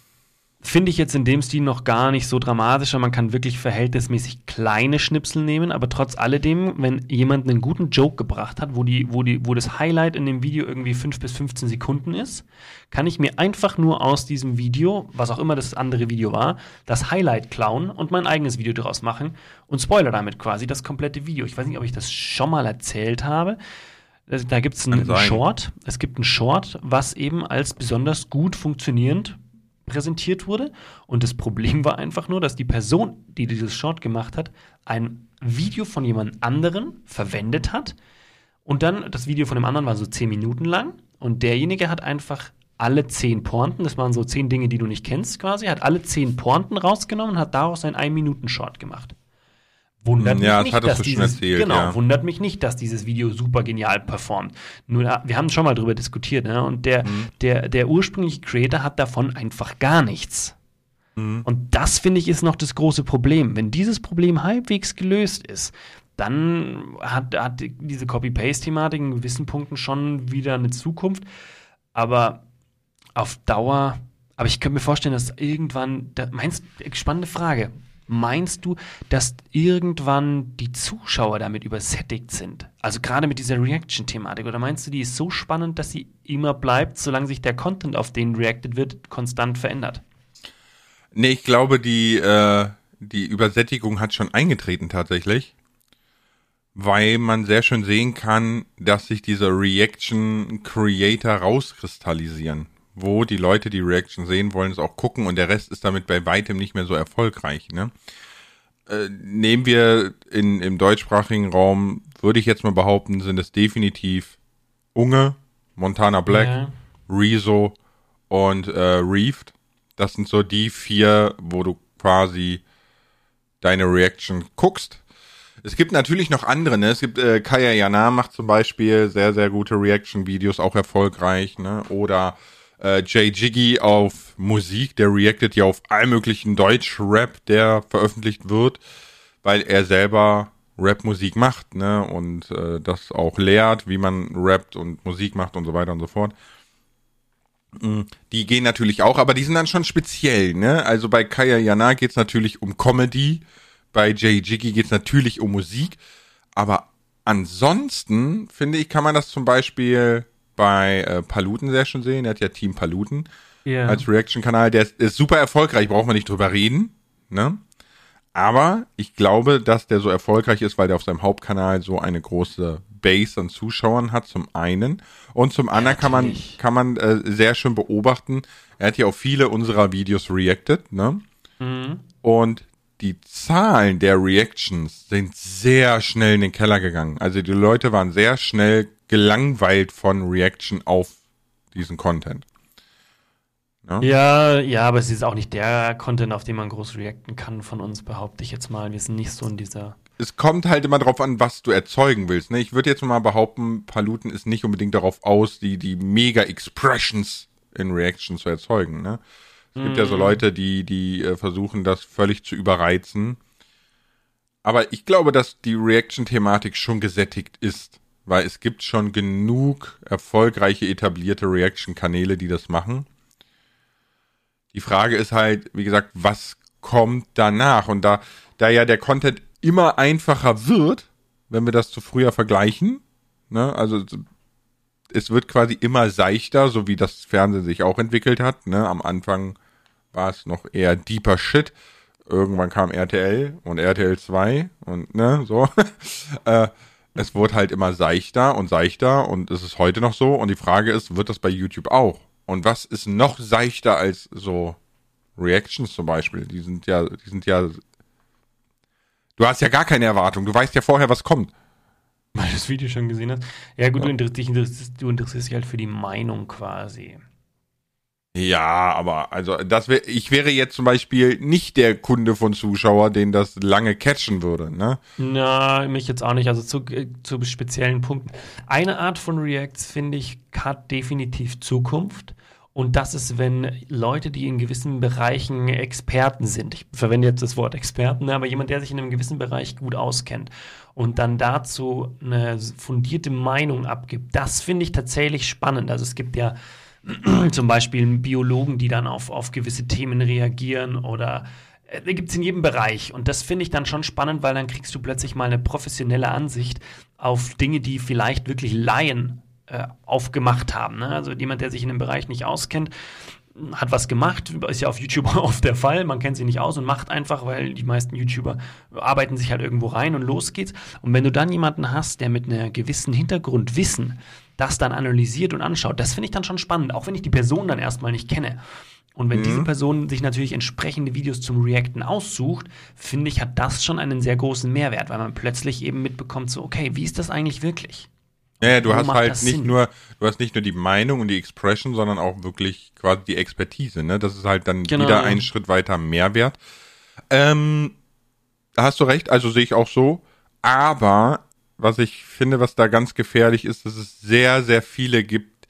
Speaker 2: Finde ich jetzt in dem Stil noch gar nicht so dramatisch, man kann wirklich verhältnismäßig kleine Schnipsel nehmen, aber trotz alledem, wenn jemand einen guten Joke gebracht hat, wo, die, wo, die, wo das Highlight in dem Video irgendwie 5 bis 15 Sekunden ist, kann ich mir einfach nur aus diesem Video, was auch immer das andere Video war, das Highlight klauen und mein eigenes Video daraus machen und spoiler damit quasi das komplette Video. Ich weiß nicht, ob ich das schon mal erzählt habe. Da gibt es einen Short. Es gibt einen Short, was eben als besonders gut funktionierend präsentiert wurde. Und das Problem war einfach nur, dass die Person, die dieses Short gemacht hat, ein Video von jemand anderen verwendet hat. Und dann, das Video von dem anderen war so zehn Minuten lang. Und derjenige hat einfach alle zehn Pointen, das waren so zehn Dinge, die du nicht kennst quasi, hat alle zehn Pointen rausgenommen und hat daraus ein Ein-Minuten-Short gemacht. Wundert ja, mich nicht, dass dieses, erzählt, genau, ja. wundert mich nicht, dass dieses Video super genial performt. Nur, wir haben schon mal drüber diskutiert, ne? Und der, mhm. der, der ursprüngliche Creator hat davon einfach gar nichts. Mhm. Und das finde ich ist noch das große Problem. Wenn dieses Problem halbwegs gelöst ist, dann hat, hat diese Copy-Paste-Thematik in gewissen Punkten schon wieder eine Zukunft. Aber auf Dauer, aber ich könnte mir vorstellen, dass irgendwann, da, meinst, spannende Frage, Meinst du, dass irgendwann die Zuschauer damit übersättigt sind? Also gerade mit dieser Reaction-Thematik. Oder meinst du, die ist so spannend, dass sie immer bleibt, solange sich der Content, auf den reacted wird, konstant verändert?
Speaker 1: Nee, ich glaube, die, äh, die Übersättigung hat schon eingetreten tatsächlich. Weil man sehr schön sehen kann, dass sich diese Reaction-Creator rauskristallisieren wo die Leute die Reaction sehen wollen, es auch gucken und der Rest ist damit bei weitem nicht mehr so erfolgreich. Ne? Äh, nehmen wir in, im deutschsprachigen Raum, würde ich jetzt mal behaupten, sind es definitiv Unge, Montana Black, ja. Rezo und äh, Reefed. Das sind so die vier, wo du quasi deine Reaction guckst. Es gibt natürlich noch andere, ne? Es gibt äh, Kaya Jana macht zum Beispiel sehr, sehr gute Reaction-Videos, auch erfolgreich, ne? Oder äh, Jay Jiggy auf Musik, der reactet ja auf all möglichen Deutsch-Rap, der veröffentlicht wird, weil er selber Rap-Musik macht, ne, und äh, das auch lehrt, wie man rappt und Musik macht und so weiter und so fort. Mm, die gehen natürlich auch, aber die sind dann schon speziell, ne? Also bei Kaya Jana geht's natürlich um Comedy, bei Jay Jiggy geht's natürlich um Musik, aber ansonsten, finde ich, kann man das zum Beispiel bei äh, Paluten sehr schön sehen. Er hat ja Team Paluten yeah. als Reaction-Kanal. Der ist, ist, super erfolgreich, braucht man nicht drüber reden. Ne? Aber ich glaube, dass der so erfolgreich ist, weil der auf seinem Hauptkanal so eine große Base an Zuschauern hat, zum einen. Und zum anderen kann man, kann man äh, sehr schön beobachten, er hat ja auf viele unserer Videos reacted, ne? Mhm. Und die Zahlen der Reactions sind sehr schnell in den Keller gegangen. Also die Leute waren sehr schnell gelangweilt von Reaction auf diesen Content.
Speaker 2: Ja? ja, ja, aber es ist auch nicht der Content, auf den man groß reacten kann von uns, behaupte ich jetzt mal. Wir sind nicht so in dieser.
Speaker 1: Es kommt halt immer darauf an, was du erzeugen willst. Ne? Ich würde jetzt mal behaupten, Paluten ist nicht unbedingt darauf aus, die, die Mega-Expressions in Reaction zu erzeugen. Ne? Es gibt ja so mhm. Leute, die, die äh, versuchen, das völlig zu überreizen. Aber ich glaube, dass die Reaction-Thematik schon gesättigt ist, weil es gibt schon genug erfolgreiche etablierte Reaction-Kanäle, die das machen. Die Frage ist halt, wie gesagt, was kommt danach? Und da, da ja der Content immer einfacher wird, wenn wir das zu früher vergleichen, ne, also es wird quasi immer seichter, so wie das Fernsehen sich auch entwickelt hat. Ne? Am Anfang war es noch eher deeper Shit. Irgendwann kam RTL und RTL 2 und ne, so. äh, es wurde halt immer seichter und seichter und es ist heute noch so. Und die Frage ist, wird das bei YouTube auch? Und was ist noch seichter als so Reactions zum Beispiel? Die sind ja, die sind ja. Du hast ja gar keine Erwartung. Du weißt ja vorher, was kommt.
Speaker 2: Weil du das Video schon gesehen hast. Ja, gut, ja. Du, interessierst, du interessierst dich halt für die Meinung quasi.
Speaker 1: Ja, aber also das wär, ich wäre jetzt zum Beispiel nicht der Kunde von Zuschauer, den das lange catchen würde, ne?
Speaker 2: Na, mich jetzt auch nicht. Also zu, äh, zu speziellen Punkten. Eine Art von Reacts, finde ich, hat definitiv Zukunft. Und das ist, wenn Leute, die in gewissen Bereichen Experten sind, ich verwende jetzt das Wort Experten, ne, aber jemand, der sich in einem gewissen Bereich gut auskennt und dann dazu eine fundierte Meinung abgibt, das finde ich tatsächlich spannend. Also es gibt ja zum Beispiel Biologen, die dann auf, auf gewisse Themen reagieren oder äh, gibt es in jedem Bereich. Und das finde ich dann schon spannend, weil dann kriegst du plötzlich mal eine professionelle Ansicht auf Dinge, die vielleicht wirklich Laien äh, aufgemacht haben. Ne? Also jemand, der sich in dem Bereich nicht auskennt, hat was gemacht, ist ja auf YouTube oft der Fall, man kennt sich nicht aus und macht einfach, weil die meisten YouTuber arbeiten sich halt irgendwo rein und los geht's. Und wenn du dann jemanden hast, der mit einem gewissen Hintergrundwissen das dann analysiert und anschaut, das finde ich dann schon spannend, auch wenn ich die Person dann erstmal nicht kenne. Und wenn mhm. diese Person sich natürlich entsprechende Videos zum Reacten aussucht, finde ich, hat das schon einen sehr großen Mehrwert, weil man plötzlich eben mitbekommt, so, okay, wie ist das eigentlich wirklich?
Speaker 1: Ja, ja du hast halt nicht Sinn? nur, du hast nicht nur die Meinung und die Expression, sondern auch wirklich quasi die Expertise, ne? Das ist halt dann genau. wieder einen Schritt weiter Mehrwert. Ähm, hast du recht, also sehe ich auch so. Aber was ich finde, was da ganz gefährlich ist, dass es sehr, sehr viele gibt,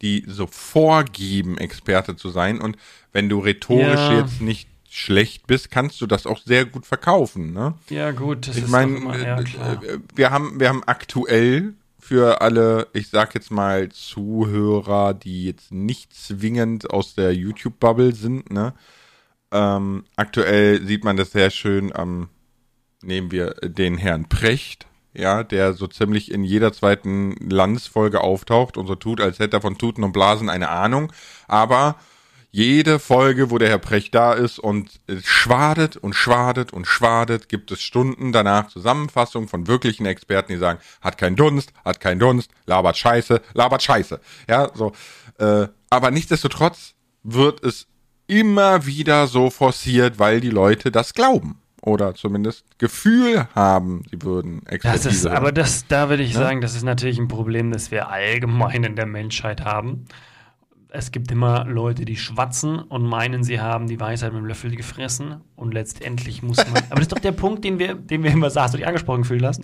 Speaker 1: die so vorgeben, Experte zu sein. Und wenn du rhetorisch ja. jetzt nicht schlecht bist, kannst du das auch sehr gut verkaufen. Ne?
Speaker 2: Ja, gut.
Speaker 1: Das ich meine, ja, äh, wir haben, wir haben aktuell für alle, ich sag jetzt mal Zuhörer, die jetzt nicht zwingend aus der YouTube-Bubble sind, ne? Ähm, aktuell sieht man das sehr schön am, nehmen wir den Herrn Precht, ja, der so ziemlich in jeder zweiten Landsfolge auftaucht und so tut, als hätte er von Tuten und Blasen eine Ahnung. Aber jede Folge, wo der Herr Precht da ist und schwadet und schwadet und schwadet, gibt es Stunden danach Zusammenfassungen von wirklichen Experten, die sagen, hat keinen Dunst, hat keinen Dunst, labert Scheiße, labert Scheiße. Ja, so. Äh, aber nichtsdestotrotz wird es immer wieder so forciert, weil die Leute das glauben oder zumindest Gefühl haben, sie würden
Speaker 2: Expertise. Das ist, aber das, da würde ich ja? sagen, das ist natürlich ein Problem, das wir allgemein in der Menschheit haben. Es gibt immer Leute, die schwatzen und meinen, sie haben die Weisheit mit dem Löffel gefressen und letztendlich muss man. aber das ist doch der Punkt, den wir, den wir immer sagen. Hast du dich angesprochen fühlen lassen?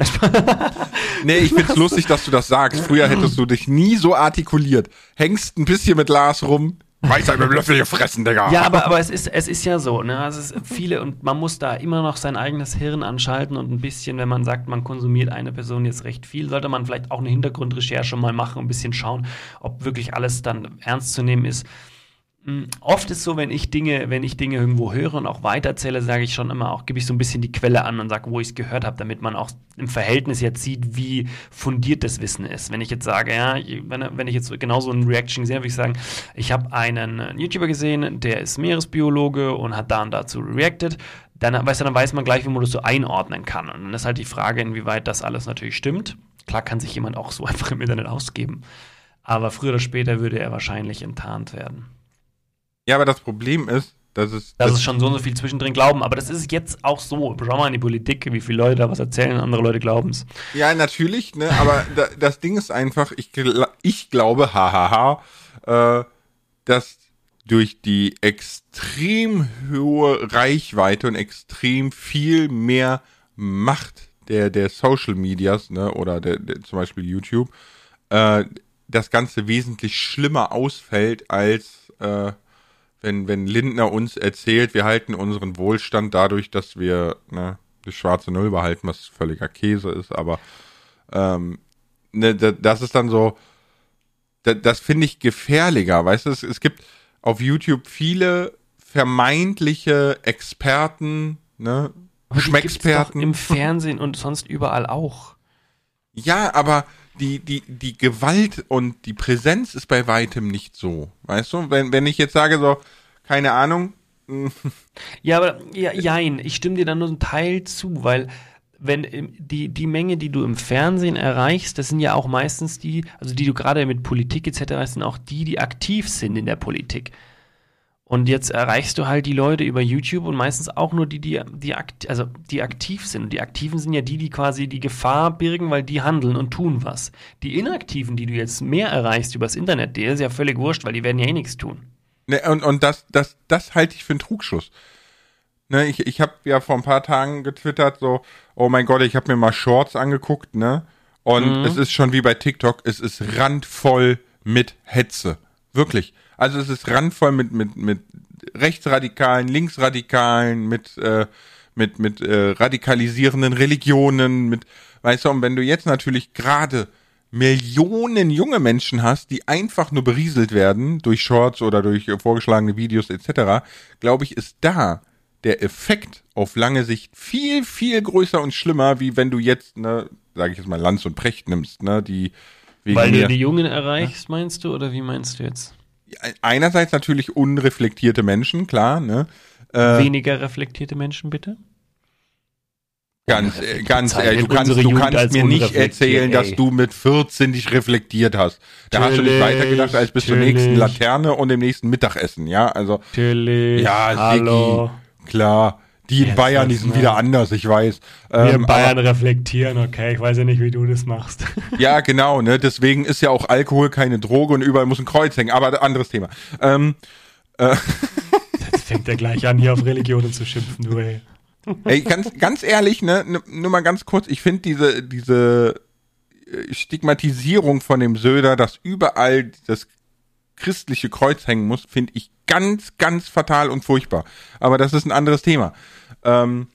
Speaker 1: nee, ich find's lustig, dass du das sagst. Früher hättest du dich nie so artikuliert. Hängst ein bisschen mit Lars rum, Weisheit mit dem Löffel gefressen, Digga.
Speaker 2: Ja, aber, aber es, ist, es ist ja so, ne? Also es ist viele und man muss da immer noch sein eigenes Hirn anschalten und ein bisschen, wenn man sagt, man konsumiert eine Person jetzt recht viel, sollte man vielleicht auch eine Hintergrundrecherche mal machen, ein bisschen schauen, ob wirklich alles dann ernst zu nehmen ist. Hm, oft ist so, wenn ich Dinge, wenn ich Dinge irgendwo höre und auch weiterzähle, sage ich schon immer auch, gebe ich so ein bisschen die Quelle an und sage, wo ich es gehört habe, damit man auch im Verhältnis jetzt sieht, wie fundiert das Wissen ist. Wenn ich jetzt sage, ja, wenn, wenn ich jetzt genauso ein Reaction gesehen habe, würde ich sagen, ich habe einen YouTuber gesehen, der ist Meeresbiologe und hat da und dazu reacted, dann, weißt du, dann weiß man gleich, wie man das so einordnen kann. Und dann ist halt die Frage, inwieweit das alles natürlich stimmt. Klar kann sich jemand auch so einfach im Internet ausgeben. Aber früher oder später würde er wahrscheinlich enttarnt werden.
Speaker 1: Ja, aber das Problem ist, Das ist,
Speaker 2: das, das ist schon so und so viel zwischendrin glauben, aber das ist jetzt auch so. Schau mal in die Politik, wie viele Leute da was erzählen, andere Leute glauben es.
Speaker 1: Ja, natürlich, ne, aber da, das Ding ist einfach, ich, ich glaube, hahaha, äh, dass durch die extrem hohe Reichweite und extrem viel mehr Macht der, der Social Medias, ne, oder der, der, zum Beispiel YouTube, äh, das Ganze wesentlich schlimmer ausfällt, als äh, wenn, wenn Lindner uns erzählt, wir halten unseren Wohlstand dadurch, dass wir ne, die schwarze Null behalten, was völliger Käse ist, aber ähm, ne, das ist dann so, das, das finde ich gefährlicher, weißt du, es, es gibt auf YouTube viele vermeintliche Experten, ne,
Speaker 2: Schmecksperten. Im Fernsehen und sonst überall auch.
Speaker 1: Ja, aber die, die, die Gewalt und die Präsenz ist bei weitem nicht so. Weißt du, wenn, wenn ich jetzt sage so, keine Ahnung.
Speaker 2: ja, aber, ja, jein, ich stimme dir da nur einen Teil zu, weil wenn die, die Menge, die du im Fernsehen erreichst, das sind ja auch meistens die, also die du gerade mit Politik etc., sind auch die, die aktiv sind in der Politik. Und jetzt erreichst du halt die Leute über YouTube und meistens auch nur die, die, die, akt also die aktiv sind. Und die Aktiven sind ja die, die quasi die Gefahr birgen, weil die handeln und tun was. Die Inaktiven, die du jetzt mehr erreichst übers Internet, der ist ja völlig wurscht, weil die werden ja eh nichts tun.
Speaker 1: Ne, und und das, das, das halte ich für einen Trugschluss. Ne, ich ich habe ja vor ein paar Tagen getwittert, so, oh mein Gott, ich habe mir mal Shorts angeguckt, ne? Und mhm. es ist schon wie bei TikTok, es ist randvoll mit Hetze. Wirklich. Also es ist randvoll mit, mit, mit Rechtsradikalen, Linksradikalen, mit, äh, mit, mit äh, radikalisierenden Religionen, mit, weißt du, und wenn du jetzt natürlich gerade Millionen junge Menschen hast, die einfach nur berieselt werden durch Shorts oder durch vorgeschlagene Videos etc., glaube ich, ist da der Effekt auf lange Sicht viel, viel größer und schlimmer, wie wenn du jetzt, ne, sage ich jetzt mal, Lanz und Precht nimmst, ne, die
Speaker 2: Weil du die Jungen erreichst, meinst du, oder wie meinst du jetzt?
Speaker 1: Einerseits natürlich unreflektierte Menschen, klar, ne?
Speaker 2: Äh, Weniger reflektierte Menschen, bitte?
Speaker 1: Ganz, äh, ganz ehrlich, du kannst, du kannst mir nicht erzählen, dass du mit 14 dich reflektiert hast. Da hast du nicht weitergedacht als bis zur nächsten Laterne und dem nächsten Mittagessen, ja? Also,
Speaker 2: Natürlich.
Speaker 1: ja, Hallo. klar. Die in Bayern, die sind wieder anders, ich weiß.
Speaker 2: Wir ähm, in Bayern aber, reflektieren, okay. Ich weiß ja nicht, wie du das machst.
Speaker 1: Ja, genau, ne? Deswegen ist ja auch Alkohol keine Droge und überall muss ein Kreuz hängen. Aber anderes Thema. Ähm,
Speaker 2: äh. Jetzt fängt er gleich an, hier auf Religionen zu schimpfen, du ey.
Speaker 1: Ey, ganz, ganz ehrlich, ne, nur mal ganz kurz, ich finde diese, diese äh, Stigmatisierung von dem Söder, dass überall das christliche Kreuz hängen muss, finde ich ganz, ganz fatal und furchtbar. Aber das ist ein anderes Thema. Ähm,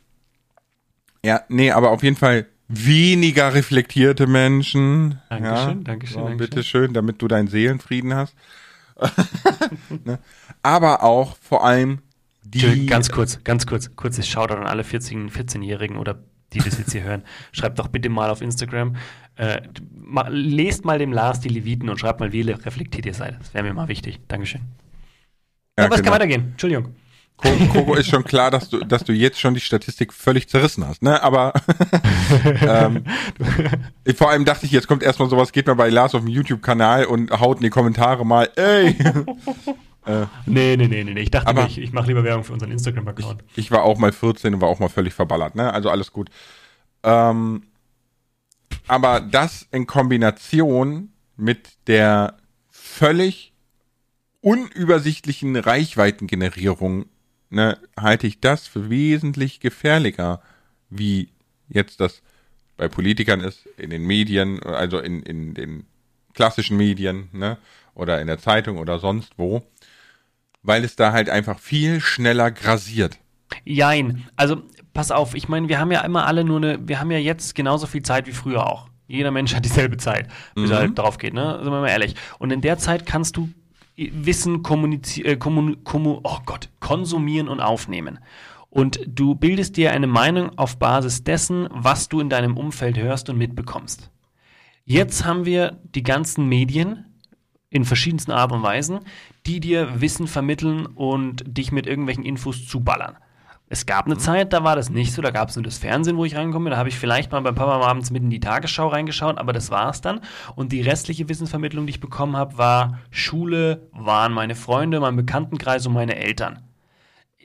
Speaker 1: ja, nee, aber auf jeden Fall weniger reflektierte Menschen.
Speaker 2: Dankeschön,
Speaker 1: ja,
Speaker 2: Dankeschön,
Speaker 1: so, Dankeschön. Bitteschön, damit du deinen Seelenfrieden hast. ne? Aber auch vor allem die.
Speaker 2: Ganz kurz, ganz kurz, kurzes Shoutout an alle 14, 14-Jährigen oder die das jetzt hier hören. Schreibt doch bitte mal auf Instagram, äh, ma, lest mal dem Lars die Leviten und schreibt mal, wie reflektiert ihr seid. Das wäre mir mal wichtig. Dankeschön. Ja, Aber genau. es kann weitergehen. Entschuldigung.
Speaker 1: Coco ist schon klar, dass du, dass du jetzt schon die Statistik völlig zerrissen hast, ne? Aber ähm, vor allem dachte ich, jetzt kommt erstmal sowas, geht mal bei Lars auf dem YouTube-Kanal und haut in die Kommentare mal, ey.
Speaker 2: äh, nee, nee, nee, nee, Ich dachte, aber, ich, ich mache lieber Werbung für unseren Instagram-Account.
Speaker 1: Ich, ich, war auch mal 14 und war auch mal völlig verballert, ne? Also alles gut. Ähm, aber das in Kombination mit der völlig unübersichtlichen Reichweitengenerierung ne, halte ich das für wesentlich gefährlicher, wie jetzt das bei Politikern ist, in den Medien, also in, in den klassischen Medien, ne, oder in der Zeitung oder sonst wo, weil es da halt einfach viel schneller grasiert.
Speaker 2: Jein, also pass auf, ich meine, wir haben ja immer alle nur eine, wir haben ja jetzt genauso viel Zeit wie früher auch. Jeder Mensch hat dieselbe Zeit, bis mhm. er halt drauf geht, ne? Sind wir mal ehrlich. Und in der Zeit kannst du Wissen kommunizieren, äh, kommun kommun oh Gott, konsumieren und aufnehmen. Und du bildest dir eine Meinung auf Basis dessen, was du in deinem Umfeld hörst und mitbekommst. Jetzt haben wir die ganzen Medien in verschiedensten Art und Weisen, die dir Wissen vermitteln und dich mit irgendwelchen Infos zuballern. Es gab eine mhm. Zeit, da war das nicht so, da gab es nur das Fernsehen, wo ich reinkomme, da habe ich vielleicht mal beim Papa abends mit in die Tagesschau reingeschaut, aber das war es dann. Und die restliche Wissensvermittlung, die ich bekommen habe, war Schule, waren meine Freunde, mein Bekanntenkreis und meine Eltern.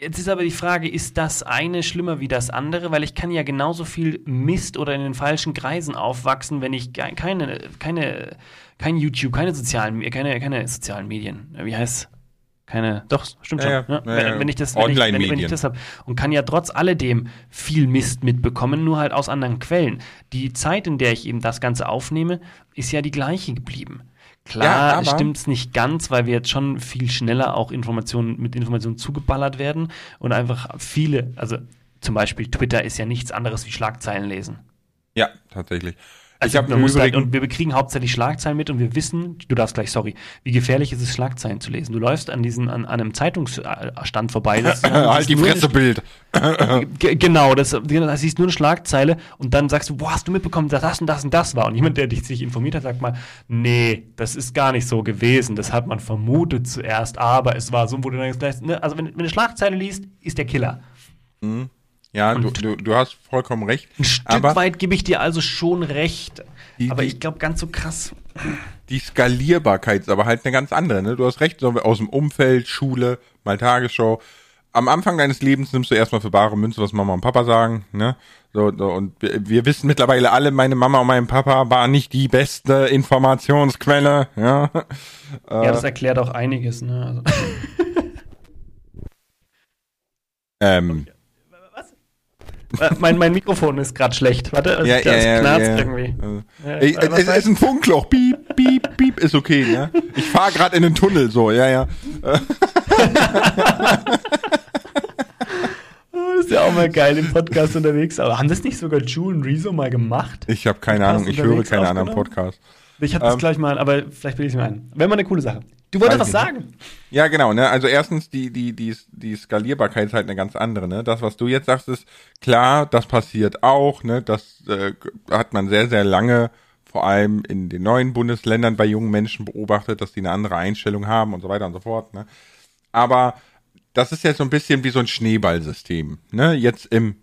Speaker 2: Jetzt ist aber die Frage, ist das eine schlimmer wie das andere? Weil ich kann ja genauso viel Mist oder in den falschen Kreisen aufwachsen, wenn ich keine, keine, kein YouTube, keine sozialen, keine, keine sozialen Medien, wie heißt keine, doch, stimmt schon. Ja, ja, wenn, wenn, ich das, wenn ich, wenn, wenn ich das habe und kann ja trotz alledem viel Mist mitbekommen, nur halt aus anderen Quellen. Die Zeit, in der ich eben das Ganze aufnehme, ist ja die gleiche geblieben. Klar ja, stimmt es nicht ganz, weil wir jetzt schon viel schneller auch Informationen mit Informationen zugeballert werden und einfach viele, also zum Beispiel Twitter ist ja nichts anderes wie Schlagzeilen lesen.
Speaker 1: Ja, tatsächlich.
Speaker 2: Also ich man halt, und wir bekriegen hauptsächlich Schlagzeilen mit und wir wissen, du darfst gleich, sorry, wie gefährlich ist es, Schlagzeilen zu lesen. Du läufst an diesen, an, an einem Zeitungsstand vorbei.
Speaker 1: Das, halt die Pressebild.
Speaker 2: genau, das, das ist nur eine Schlagzeile und dann sagst du, boah, hast du mitbekommen, dass das und das und das war. Und jemand, der dich sich informiert hat, sagt mal, nee, das ist gar nicht so gewesen. Das hat man vermutet zuerst, aber es war so, wo du dann gleich, ne? also wenn, wenn du eine Schlagzeile liest, ist der Killer.
Speaker 1: Mhm. Ja, du, du, du, hast vollkommen recht.
Speaker 2: Ein Stück aber weit gebe ich dir also schon recht. Die, aber ich glaube, ganz so krass.
Speaker 1: Die Skalierbarkeit ist aber halt eine ganz andere. Ne? Du hast recht, so aus dem Umfeld, Schule, mal Tagesschau. Am Anfang deines Lebens nimmst du erstmal für bare Münze, was Mama und Papa sagen. Ne? So, so, und wir, wir wissen mittlerweile alle, meine Mama und mein Papa waren nicht die beste Informationsquelle. Ja,
Speaker 2: ja das erklärt auch einiges. Ne? Also.
Speaker 1: ähm, okay.
Speaker 2: Äh, mein, mein Mikrofon ist gerade schlecht. Warte,
Speaker 1: ja, das ja, knarzt ja, irgendwie. Ey, es ist ein Funkloch. Piep, piep, piep. Ist okay, ja. Ich fahre gerade in den Tunnel, so, ja, ja.
Speaker 2: Das ist ja auch mal geil im Podcast unterwegs. Aber haben das nicht sogar Ju und Rezo mal gemacht?
Speaker 1: Ich habe keine Ahnung, ich höre keine anderen Podcasts.
Speaker 2: Ich habe das ähm, gleich mal, aber vielleicht bilde ich es mir ein. Wäre mal eine coole Sache. Du wolltest was sagen.
Speaker 1: Ja, genau, ne? Also erstens, die, die, die, die Skalierbarkeit ist halt eine ganz andere, ne? Das, was du jetzt sagst, ist klar, das passiert auch, ne? Das äh, hat man sehr, sehr lange, vor allem in den neuen Bundesländern bei jungen Menschen beobachtet, dass die eine andere Einstellung haben und so weiter und so fort, ne? Aber das ist jetzt so ein bisschen wie so ein Schneeballsystem, ne? Jetzt im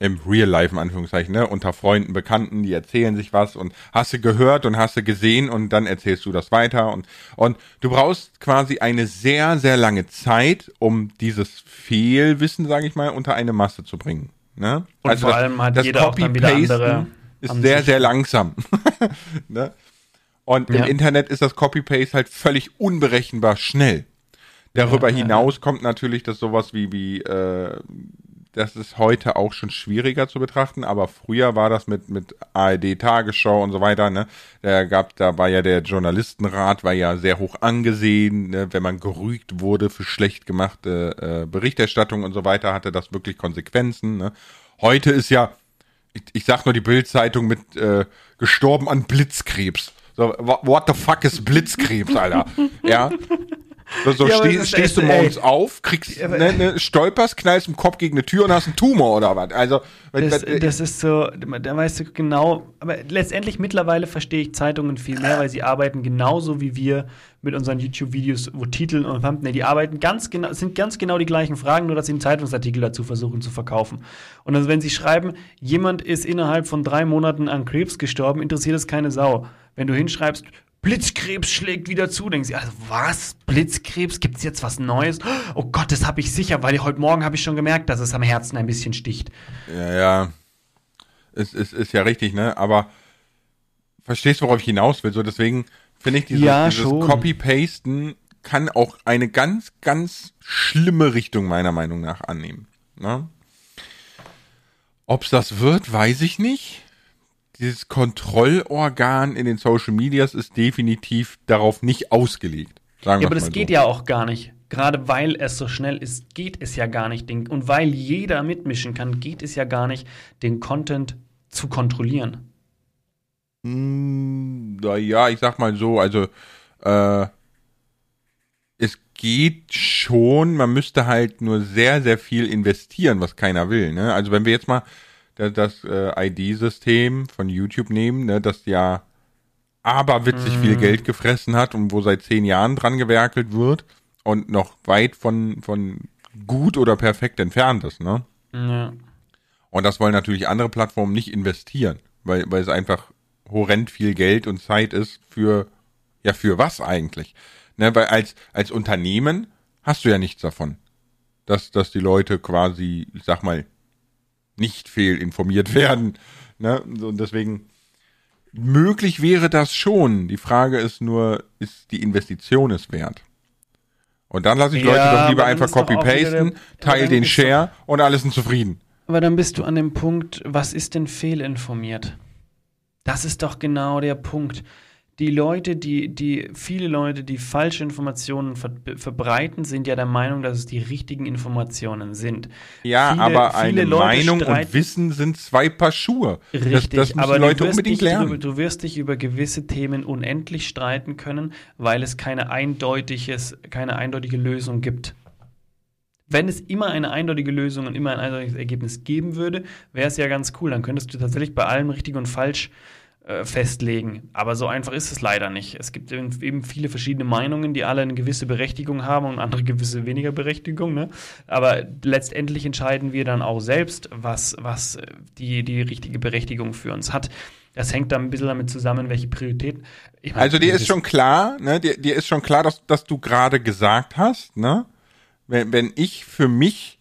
Speaker 1: im Real Life, in Anführungszeichen, ne, unter Freunden, Bekannten, die erzählen sich was und hast du gehört und hast du gesehen und dann erzählst du das weiter und, und du brauchst quasi eine sehr, sehr lange Zeit, um dieses Fehlwissen, sage ich mal, unter eine Masse zu bringen. Ne?
Speaker 2: Und also vor das, allem hat das jeder auch dann wieder andere
Speaker 1: ist sehr, sehr langsam. ne? Und ja. im Internet ist das Copy-Paste halt völlig unberechenbar schnell. Darüber ja, hinaus ja. kommt natürlich das sowas wie, wie äh, das ist heute auch schon schwieriger zu betrachten, aber früher war das mit, mit ARD Tagesschau und so weiter, ne? Da gab, da war ja der Journalistenrat, war ja sehr hoch angesehen, ne? wenn man gerügt wurde für schlecht gemachte äh, Berichterstattung und so weiter, hatte das wirklich Konsequenzen, ne? Heute ist ja, ich, ich sag nur die Bildzeitung mit äh, gestorben an Blitzkrebs. So, what the fuck ist Blitzkrebs, Alter? ja. So, so ja, steh, stehst du morgens ey. auf, kriegst, ja, ne, ne, stolperst, knallst im Kopf gegen eine Tür und hast einen Tumor oder was. Also,
Speaker 2: das, das ist so, da weißt du genau, aber letztendlich mittlerweile verstehe ich Zeitungen viel mehr, weil sie arbeiten genauso wie wir mit unseren YouTube-Videos, wo Titel und Thumbnail, die arbeiten ganz genau, sind ganz genau die gleichen Fragen, nur dass sie einen Zeitungsartikel dazu versuchen zu verkaufen. Und also wenn sie schreiben, jemand ist innerhalb von drei Monaten an Krebs gestorben, interessiert es keine Sau. Wenn du hinschreibst, Blitzkrebs schlägt wieder zu. Denken sie, also was? Blitzkrebs? Gibt es jetzt was Neues? Oh Gott, das habe ich sicher, weil heute Morgen habe ich schon gemerkt, dass es am Herzen ein bisschen sticht.
Speaker 1: Ja, ja. Es, es ist ja richtig, ne? Aber verstehst du, worauf ich hinaus will? So, deswegen finde ich dieses, ja, dieses Copy-Pasten kann auch eine ganz, ganz schlimme Richtung meiner Meinung nach annehmen. Ne? Ob es das wird, weiß ich nicht dieses Kontrollorgan in den Social Medias ist definitiv darauf nicht ausgelegt.
Speaker 2: Sagen ja, aber das so. geht ja auch gar nicht. Gerade weil es so schnell ist, geht es ja gar nicht. Und weil jeder mitmischen kann, geht es ja gar nicht, den Content zu kontrollieren.
Speaker 1: Hm, ja, ich sag mal so, also äh, es geht schon, man müsste halt nur sehr, sehr viel investieren, was keiner will. Ne? Also wenn wir jetzt mal das äh, ID-System von YouTube nehmen, ne, das ja aberwitzig mm. viel Geld gefressen hat und wo seit zehn Jahren dran gewerkelt wird und noch weit von, von gut oder perfekt entfernt ist, ne? Ja. Und das wollen natürlich andere Plattformen nicht investieren, weil, weil es einfach horrend viel Geld und Zeit ist für, ja, für was eigentlich? Ne, weil als, als Unternehmen hast du ja nichts davon. dass, dass die Leute quasi, ich sag mal, nicht fehlinformiert werden. Ne? Und deswegen, möglich wäre das schon. Die Frage ist nur, ist die Investition es wert? Und dann lasse ich
Speaker 2: Ja,
Speaker 1: Leute doch lieber einfach copy-pasten, teile den Share und alle sind zufrieden.
Speaker 2: Aber dann bist du an dem Punkt, was ist denn fehlinformiert? Das ist doch genau der Punkt. Die Leute, die, die, viele Leute, die falsche Informationen ver verbreiten, sind ja der Meinung, dass es die richtigen Informationen sind.
Speaker 1: Ja,
Speaker 2: Viele-
Speaker 1: aber
Speaker 2: viele
Speaker 1: eine
Speaker 2: Leute
Speaker 1: Meinung
Speaker 2: streiten-
Speaker 1: und Wissen sind zwei Paar Schuhe.
Speaker 2: Richtig,
Speaker 1: das, das
Speaker 2: aber
Speaker 1: Leute
Speaker 2: du, wirst
Speaker 1: unbedingt
Speaker 2: dich
Speaker 1: lernen.
Speaker 2: Drüber, du wirst dich über gewisse Themen unendlich streiten können, weil es keine, eindeutiges, keine eindeutige Lösung gibt. Wenn es immer eine eindeutige Lösung und immer ein eindeutiges Ergebnis geben würde, wäre es ja ganz cool. Dann könntest du tatsächlich bei allem richtig und falsch äh, festlegen. Aber so einfach ist es leider nicht. Es gibt eben viele verschiedene Meinungen, die alle eine gewisse Berechtigung haben und andere gewisse weniger Berechtigung. Ne? Aber letztendlich entscheiden wir dann auch selbst, was, was äh, die, die richtige Berechtigung für uns hat. Das hängt dann ein bisschen damit zusammen, welche Prioritäten. Ich meine,
Speaker 1: Also dir ist schon klar, ne, dir, dir ist schon klar, dass, dass du gerade gesagt hast, ne, wenn, wenn ich für mich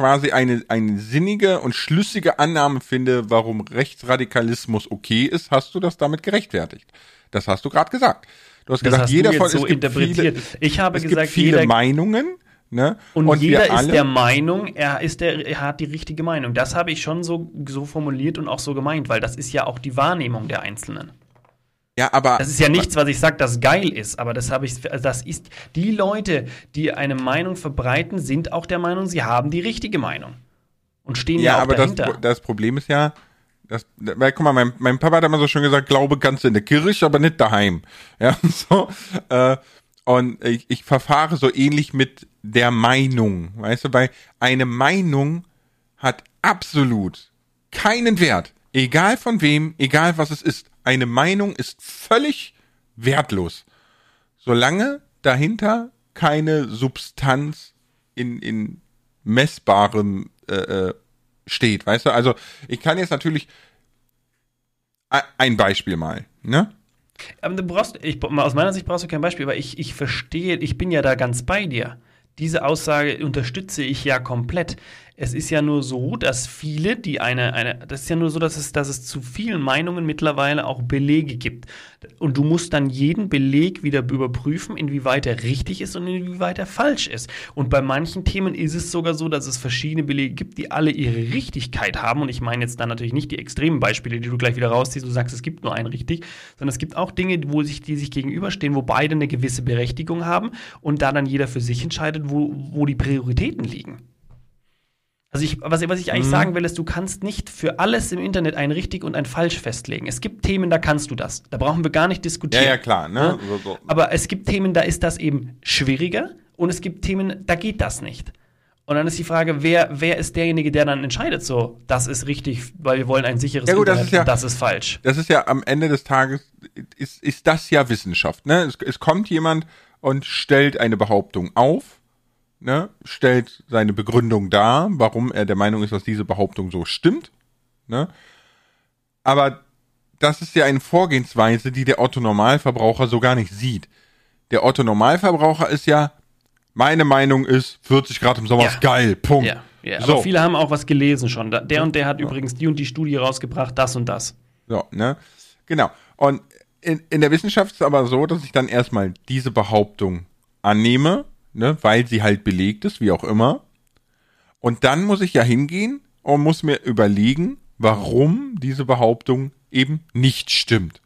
Speaker 1: quasi eine, eine sinnige und schlüssige Annahme finde, warum Rechtsradikalismus okay ist, hast du das damit gerechtfertigt. Das hast du gerade gesagt. Du hast
Speaker 2: Das
Speaker 1: gesagt,
Speaker 2: hast
Speaker 1: jeder von
Speaker 2: so
Speaker 1: es gibt
Speaker 2: interpretiert.
Speaker 1: Viele,
Speaker 2: Ich habe
Speaker 1: es
Speaker 2: gesagt,
Speaker 1: gibt viele
Speaker 2: jeder-
Speaker 1: Meinungen, ne?
Speaker 2: Und, jeder
Speaker 1: wir alle,
Speaker 2: ist der Meinung, er ist der, er hat die richtige Meinung. Das habe ich schon so, so formuliert und auch so gemeint, weil das ist ja auch die Wahrnehmung der Einzelnen.
Speaker 1: Ja, aber
Speaker 2: Das ist ja nichts, was ich sage, das geil ist, aber das habe ich, also das ist, die Leute, die eine Meinung verbreiten, sind auch der Meinung, sie haben die richtige Meinung. Und stehen ja,
Speaker 1: Ja,
Speaker 2: auch
Speaker 1: aber das,
Speaker 2: dahinter.
Speaker 1: das Problem ist ja, das, weil, guck mal, mein, mein Papa hat immer so schön gesagt, Glaube kannst du in der Kirche, aber nicht daheim. Ja, so. Äh, und ich, ich verfahre so ähnlich mit der Meinung. Weißt du, weil eine Meinung hat absolut keinen Wert. Egal von wem, egal was es ist. Eine Meinung ist völlig wertlos. Solange dahinter keine Substanz in, in messbarem äh, äh, steht, weißt du? Also ich kann jetzt natürlich e- ein Beispiel mal, ne?
Speaker 2: Aber du brauchst, ich, aus meiner Sicht brauchst du kein Beispiel, aber ich, ich verstehe, ich bin ja da ganz bei dir. Diese Aussage unterstütze ich ja komplett. Es ist ja nur so, dass viele, die eine, eine, das ist ja nur so, dass es, dass es zu vielen Meinungen mittlerweile auch Belege gibt. Und du musst dann jeden Beleg wieder überprüfen, inwieweit er richtig ist und inwieweit er falsch ist. Und bei manchen Themen ist es sogar so, dass es verschiedene Belege gibt, die alle ihre Richtigkeit haben. Und ich meine jetzt dann natürlich nicht die extremen Beispiele, die du gleich wieder rausziehst, du sagst, es gibt nur einen richtig, sondern es gibt auch Dinge, wo sich, die sich gegenüberstehen, wo beide eine gewisse Berechtigung haben und da dann jeder für sich entscheidet, wo, wo die Prioritäten liegen. Also ich, was, was ich eigentlich
Speaker 1: Mhm.
Speaker 2: sagen will, ist, du kannst nicht für alles im Internet ein richtig und ein falsch festlegen. Es gibt Themen, da kannst du das. Da brauchen wir gar nicht
Speaker 1: Ja,
Speaker 2: diskutieren.
Speaker 1: ja, klar, ne?
Speaker 2: Ja. Aber es gibt Themen, da ist das eben schwieriger und es gibt Themen, da geht das nicht. Und dann ist die Frage, wer, wer ist derjenige, der dann entscheidet, so, das ist richtig, weil wir wollen ein sicheres
Speaker 1: Ja gut, das
Speaker 2: Internet
Speaker 1: ist ja-
Speaker 2: und das ist falsch.
Speaker 1: Das ist ja am Ende des Tages, ist, ist das ja Wissenschaft, ne? Es, es kommt jemand und stellt eine Behauptung auf, ne? Stellt seine Begründung dar, warum er der Meinung ist, dass diese Behauptung so stimmt, ne? Aber das ist ja eine Vorgehensweise, die der Otto Normalverbraucher so gar nicht sieht. Der Otto Normalverbraucher ist ja, meine Meinung ist, 40 Grad im Sommer
Speaker 2: Ja.
Speaker 1: ist geil, Punkt.
Speaker 2: Ja, ja.
Speaker 1: So.
Speaker 2: aber viele haben auch was gelesen schon. Der und der hat übrigens die und die Studie rausgebracht, das und das.
Speaker 1: So, ne? Genau. Und in, in der Wissenschaft ist es aber so, dass ich dann erstmal diese Behauptung annehme, ne, weil sie halt belegt ist, wie auch immer. Und dann muss ich ja hingehen und muss mir überlegen, warum diese Behauptung eben nicht stimmt.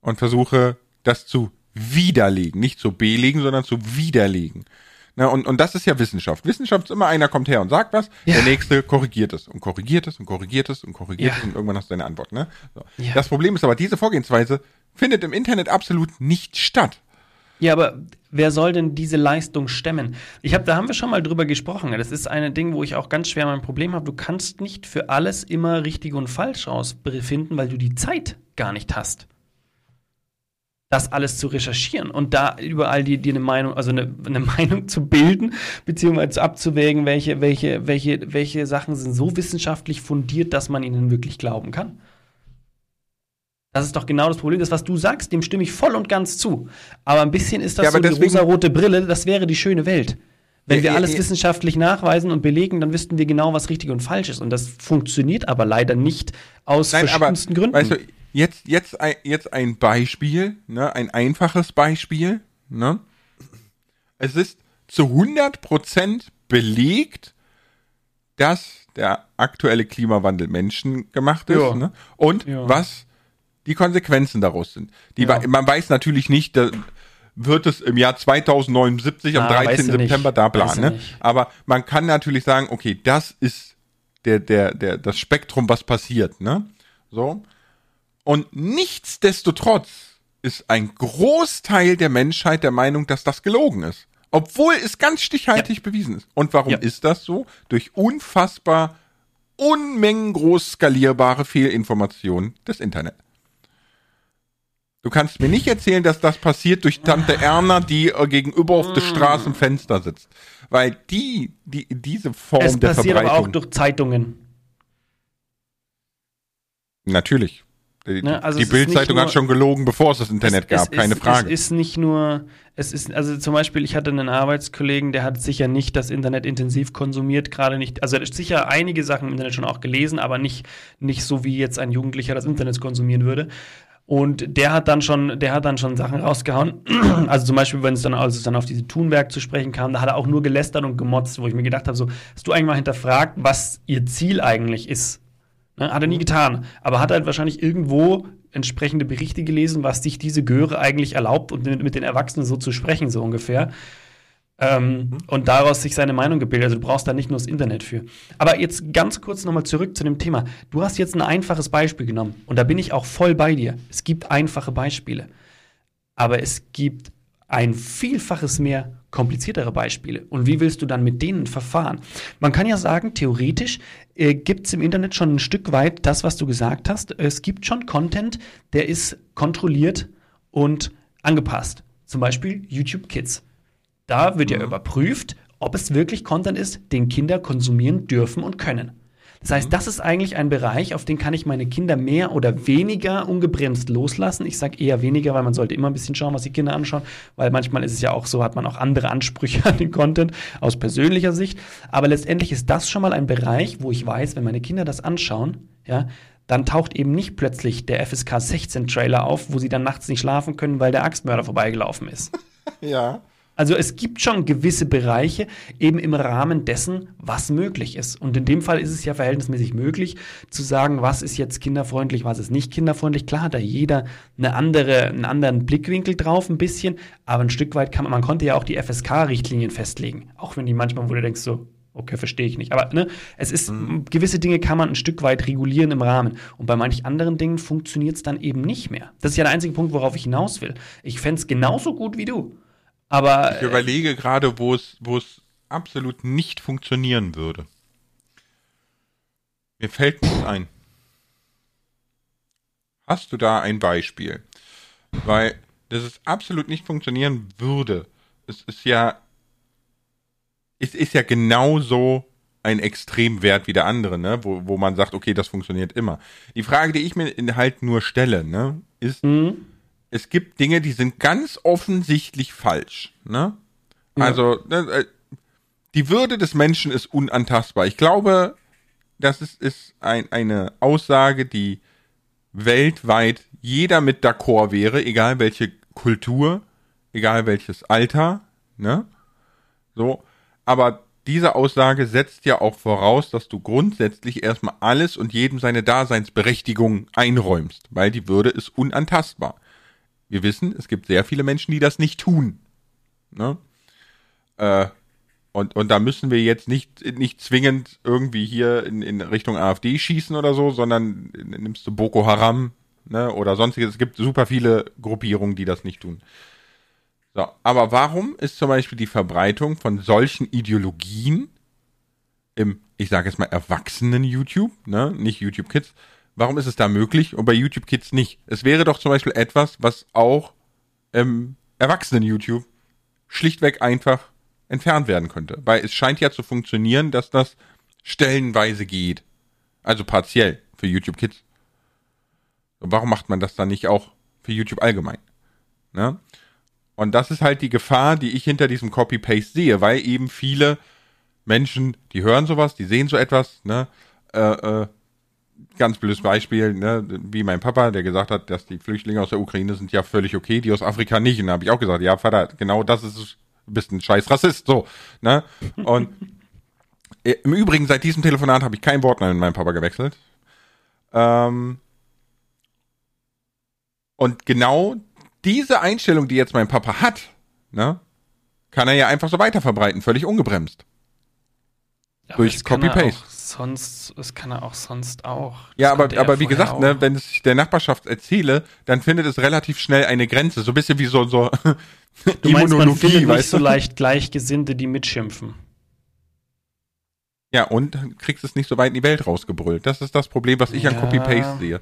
Speaker 1: Und versuche das zu widerlegen, nicht zu belegen, sondern zu widerlegen. Ne, und, und das ist ja Wissenschaft. Wissenschaft ist immer einer kommt her und sagt was,
Speaker 2: Ja.
Speaker 1: der nächste korrigiert es und korrigiert es und korrigiert es und korrigiert
Speaker 2: Ja.
Speaker 1: es und irgendwann hast du deine Antwort. Ne? So.
Speaker 2: Ja.
Speaker 1: Das Problem ist aber, diese Vorgehensweise findet im Internet absolut nicht statt.
Speaker 2: Ja, aber wer soll denn diese Leistung stemmen? Ich habe, da haben wir schon mal drüber gesprochen. Das ist ein Ding, wo ich auch ganz schwer mein Problem habe. Du kannst nicht für alles immer richtig und falsch rausfinden, weil du die Zeit gar nicht hast. Das alles zu recherchieren und da überall die, die eine Meinung, also eine, eine Meinung zu bilden, beziehungsweise abzuwägen, welche, welche, welche, welche Sachen sind so wissenschaftlich fundiert, dass man ihnen wirklich glauben kann. Das ist doch genau das Problem. Das, was du sagst, dem stimme ich voll und ganz zu. Aber ein bisschen ist das
Speaker 1: Ja, aber
Speaker 2: so die
Speaker 1: deswegen-
Speaker 2: rosarote Brille, das wäre die schöne Welt. Wenn
Speaker 1: Ja,
Speaker 2: wir alles
Speaker 1: ja.
Speaker 2: wissenschaftlich nachweisen und belegen, dann wüssten wir genau, was richtig und falsch ist. Und das funktioniert aber leider nicht aus
Speaker 1: Nein, aber
Speaker 2: verschiedensten Gründen.
Speaker 1: weißt du, jetzt, jetzt, ein, jetzt ein Beispiel, ne, ein einfaches Beispiel, ne? Es ist zu 100% belegt, dass der aktuelle Klimawandel menschengemacht ist, ne? Und was die Konsequenzen daraus sind. Die,
Speaker 2: Ja.
Speaker 1: Man weiß natürlich nicht, da wird es im Jahr 2079 am
Speaker 2: Ah,
Speaker 1: 13.
Speaker 2: weißt du nicht.
Speaker 1: September da
Speaker 2: du
Speaker 1: ne? Aber man kann natürlich sagen, okay, das ist der, der, der, das Spektrum, was passiert, ne? So. Und nichtsdestotrotz ist ein Großteil der Menschheit der Meinung, dass das gelogen ist. Obwohl es ganz stichhaltig bewiesen ist. Und warum
Speaker 2: Ja.
Speaker 1: ist das so? Durch unfassbar Unmengen groß skalierbare Fehlinformationen des Internet. Du kannst mir nicht erzählen, dass das passiert durch Tante Erna, die äh, gegenüber auf der Straßenfenster sitzt. Weil die, die, diese Form
Speaker 2: es
Speaker 1: der
Speaker 2: passiert aber
Speaker 1: Verbreitung.
Speaker 2: auch durch Zeitungen.
Speaker 1: Natürlich. Die,
Speaker 2: Ne, also
Speaker 1: die
Speaker 2: es
Speaker 1: Bildzeitung hat schon gelogen, bevor es das Internet
Speaker 2: es,
Speaker 1: gab,
Speaker 2: es
Speaker 1: keine
Speaker 2: ist,
Speaker 1: Frage.
Speaker 2: Es ist nicht nur, es ist, also zum Beispiel, ich hatte einen Arbeitskollegen, der hat sicher nicht das Internet intensiv konsumiert, gerade nicht, also er hat sicher einige Sachen im Internet schon auch gelesen, aber nicht, nicht so wie jetzt ein Jugendlicher das Internet konsumieren würde. Und der hat dann schon, der hat dann schon Sachen rausgehauen. Also zum Beispiel, wenn es dann, als es dann auf diese Thunberg zu sprechen kam, da hat er auch nur gelästert und gemotzt, wo ich mir gedacht habe, so, hast du eigentlich mal hinterfragt, was ihr Ziel eigentlich ist? Ne? Hat er nie getan. Aber hat halt wahrscheinlich irgendwo entsprechende Berichte gelesen, was sich diese Göre eigentlich erlaubt und mit, mit den Erwachsenen so zu sprechen, so ungefähr. Ähm, Und daraus sich seine Meinung gebildet. Also du brauchst da nicht nur das Internet für. Aber jetzt ganz kurz nochmal zurück zu dem Thema. Du hast jetzt ein einfaches Beispiel genommen. Und da bin ich auch voll bei dir. Es gibt einfache Beispiele. Aber es gibt ein Vielfaches mehr kompliziertere Beispiele. Und wie willst du dann mit denen verfahren? Man kann ja sagen, theoretisch äh, gibt es im Internet schon ein Stück weit das, was du gesagt hast. Es gibt schon Content, der ist kontrolliert und angepasst. Zum Beispiel YouTube Kids. Da wird ja überprüft, ob es wirklich Content ist, den Kinder konsumieren dürfen und können. Das heißt, das ist eigentlich ein Bereich, auf den kann ich meine Kinder mehr oder weniger ungebremst loslassen. Ich sage eher weniger, weil man sollte immer ein bisschen schauen, was die Kinder anschauen, weil manchmal ist es ja auch so, hat man auch andere Ansprüche an den Content aus persönlicher Sicht. Aber letztendlich ist das schon mal ein Bereich, wo ich weiß, wenn meine Kinder das anschauen, ja, dann taucht eben nicht plötzlich der FSK 16 Trailer auf, wo sie dann nachts nicht schlafen können, weil der Axtmörder vorbeigelaufen ist.
Speaker 1: ja.
Speaker 2: Also es gibt schon gewisse Bereiche eben im Rahmen dessen, was möglich ist. Und in dem Fall ist es ja verhältnismäßig möglich zu sagen, was ist jetzt kinderfreundlich, was ist nicht kinderfreundlich. Klar hat da jeder eine andere, einen anderen Blickwinkel drauf, ein bisschen, aber ein Stück weit kann man, man konnte ja auch die FSK-Richtlinien festlegen. Auch wenn die manchmal, wo du denkst so, okay, verstehe ich nicht. Aber ne, es ist, gewisse Dinge kann man ein Stück weit regulieren im Rahmen. Und bei manchen anderen Dingen funktioniert es dann eben nicht mehr. Das ist ja der einzige Punkt, worauf ich hinaus will. Ich fände es genauso gut wie du. Aber
Speaker 1: Ich überlege gerade, wo es, wo es absolut nicht funktionieren würde. Mir fällt nichts ein. Hast du da ein Beispiel? Weil, dass es absolut nicht funktionieren würde. Es ist ja, es ist ja genauso ein Extremwert wie der andere, ne? Wo, wo man sagt, okay, das funktioniert immer. Die Frage, die ich mir halt nur stelle, ne, ist,
Speaker 2: Mhm.
Speaker 1: Es gibt Dinge, die sind ganz offensichtlich falsch. Ne? Also, ne, äh, die Würde des Menschen ist unantastbar. Ich glaube, das ist, ist ein, eine Aussage, die weltweit jeder mit d'accord wäre, egal welche Kultur, egal welches Alter. Ne? So, aber diese Aussage setzt ja auch voraus, dass du grundsätzlich erstmal alles und jedem seine Daseinsberechtigung einräumst, weil die Würde ist unantastbar. Wir wissen, es gibt sehr viele Menschen, die das nicht tun. Ne? Äh, und, und da müssen wir jetzt nicht, nicht zwingend irgendwie hier in, in Richtung AfD schießen oder so, sondern nimmst du Boko Haram ne, oder sonstiges. Es gibt super viele Gruppierungen, die das nicht tun. So, aber warum ist zum Beispiel die Verbreitung von solchen Ideologien im, ich sage jetzt mal, erwachsenen YouTube, ne, nicht YouTube Kids, warum ist es da möglich und bei YouTube Kids nicht? Es wäre doch zum Beispiel etwas, was auch im erwachsenen YouTube schlichtweg einfach entfernt werden könnte. Weil es scheint ja zu funktionieren, dass das stellenweise geht. Also partiell für YouTube Kids. Und warum macht man das dann nicht auch für YouTube allgemein? Ne? Und das ist halt die Gefahr, die ich hinter diesem Copy-Paste sehe, weil eben viele Menschen, die hören sowas, die sehen so etwas, ne, äh, äh, ganz blödes Beispiel, ne, wie mein Papa, der gesagt hat, dass die Flüchtlinge aus der Ukraine sind ja völlig okay, die aus Afrika nicht. Und da habe ich auch gesagt, ja, Vater, genau das ist, bist ein scheiß Rassist, so, ne? Und äh, im Übrigen, seit diesem Telefonat habe ich kein Wort mehr mit meinem Papa gewechselt. Ähm, und genau diese Einstellung, die jetzt mein Papa hat, ne, kann er ja einfach so weiter verbreiten, völlig ungebremst.
Speaker 2: Aber durch Copy-Paste. Sonst, das kann er auch sonst auch.
Speaker 1: Ja, aber, aber wie gesagt, ne, wenn ich der Nachbarschaft erzähle, dann findet es relativ schnell eine Grenze. So ein bisschen wie so, so
Speaker 2: du meinst, man findet nicht so leicht Gleichgesinnte, die mitschimpfen.
Speaker 1: Ja, und kriegst es nicht so weit in die Welt rausgebrüllt. Das ist das Problem, was ich ja. an Copy-Paste sehe.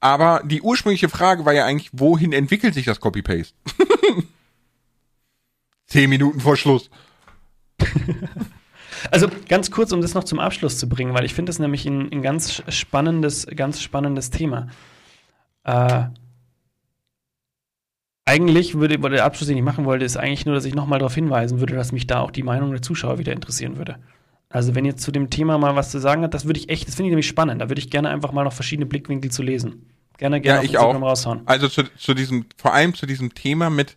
Speaker 1: Aber die ursprüngliche Frage war ja eigentlich, wohin entwickelt sich das Copy-Paste? Zehn Minuten vor Schluss.
Speaker 2: Also ganz kurz, um das noch zum Abschluss zu bringen, weil ich finde das nämlich ein, ein, ganz spannendes, ganz spannendes Thema. Äh, eigentlich würde der Abschluss, den ich machen wollte, ist eigentlich nur, dass ich nochmal darauf hinweisen würde, dass mich da auch die Meinung der Zuschauer wieder interessieren würde. Also wenn ihr zu dem Thema mal was zu sagen habt, das würde ich echt, das finde ich nämlich spannend. Da würde ich gerne einfach mal noch verschiedene Blickwinkel zu lesen. Gerne, gerne
Speaker 1: ja, ich auch. raushauen. Also zu, zu diesem, vor allem zu diesem Thema mit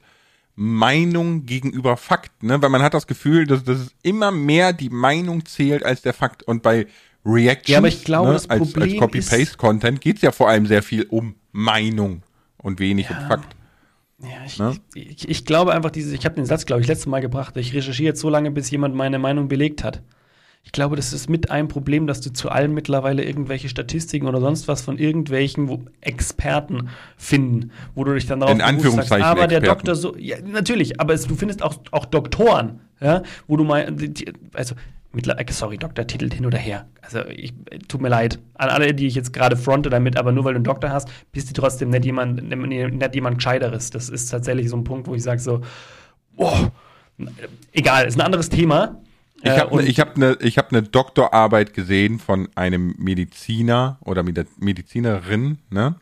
Speaker 1: Meinung gegenüber Fakt, ne? Weil man hat das Gefühl, dass, dass immer mehr die Meinung zählt als der Fakt. Und bei Reactions,
Speaker 2: ja, aber ich glaube, ne, das
Speaker 1: als, als Copy-Paste-Content geht es ja vor allem sehr viel um Meinung und wenig ja. um Fakt.
Speaker 2: Ja, ich, ne? ich, ich, glaube einfach, dieses, ich habe den Satz, glaube ich, letztes Mal gebracht. Ich recherchiere jetzt so lange, bis jemand meine Meinung belegt hat. Ich glaube, das ist mit einem Problem, dass du zu allem mittlerweile irgendwelche Statistiken oder sonst was von irgendwelchen Experten finden, wo du dich dann darauf
Speaker 1: In Anführungszeichen sagst,
Speaker 2: aber der Doktor so, ja, natürlich, aber es, du findest auch, auch Doktoren, ja, wo du mal, also, sorry, Doktortitel hin oder her. Also, ich, tut mir leid an alle, die ich jetzt gerade fronte damit, aber nur weil du einen Doktor hast, bist du trotzdem nicht jemand, nicht jemand Gescheiteres. Das ist tatsächlich so ein Punkt, wo ich sage so, boah, egal, ist ein anderes Thema.
Speaker 1: Ich habe äh, ne, ich hab eine hab ne Doktorarbeit gesehen von einem Mediziner oder Medizinerin, ne?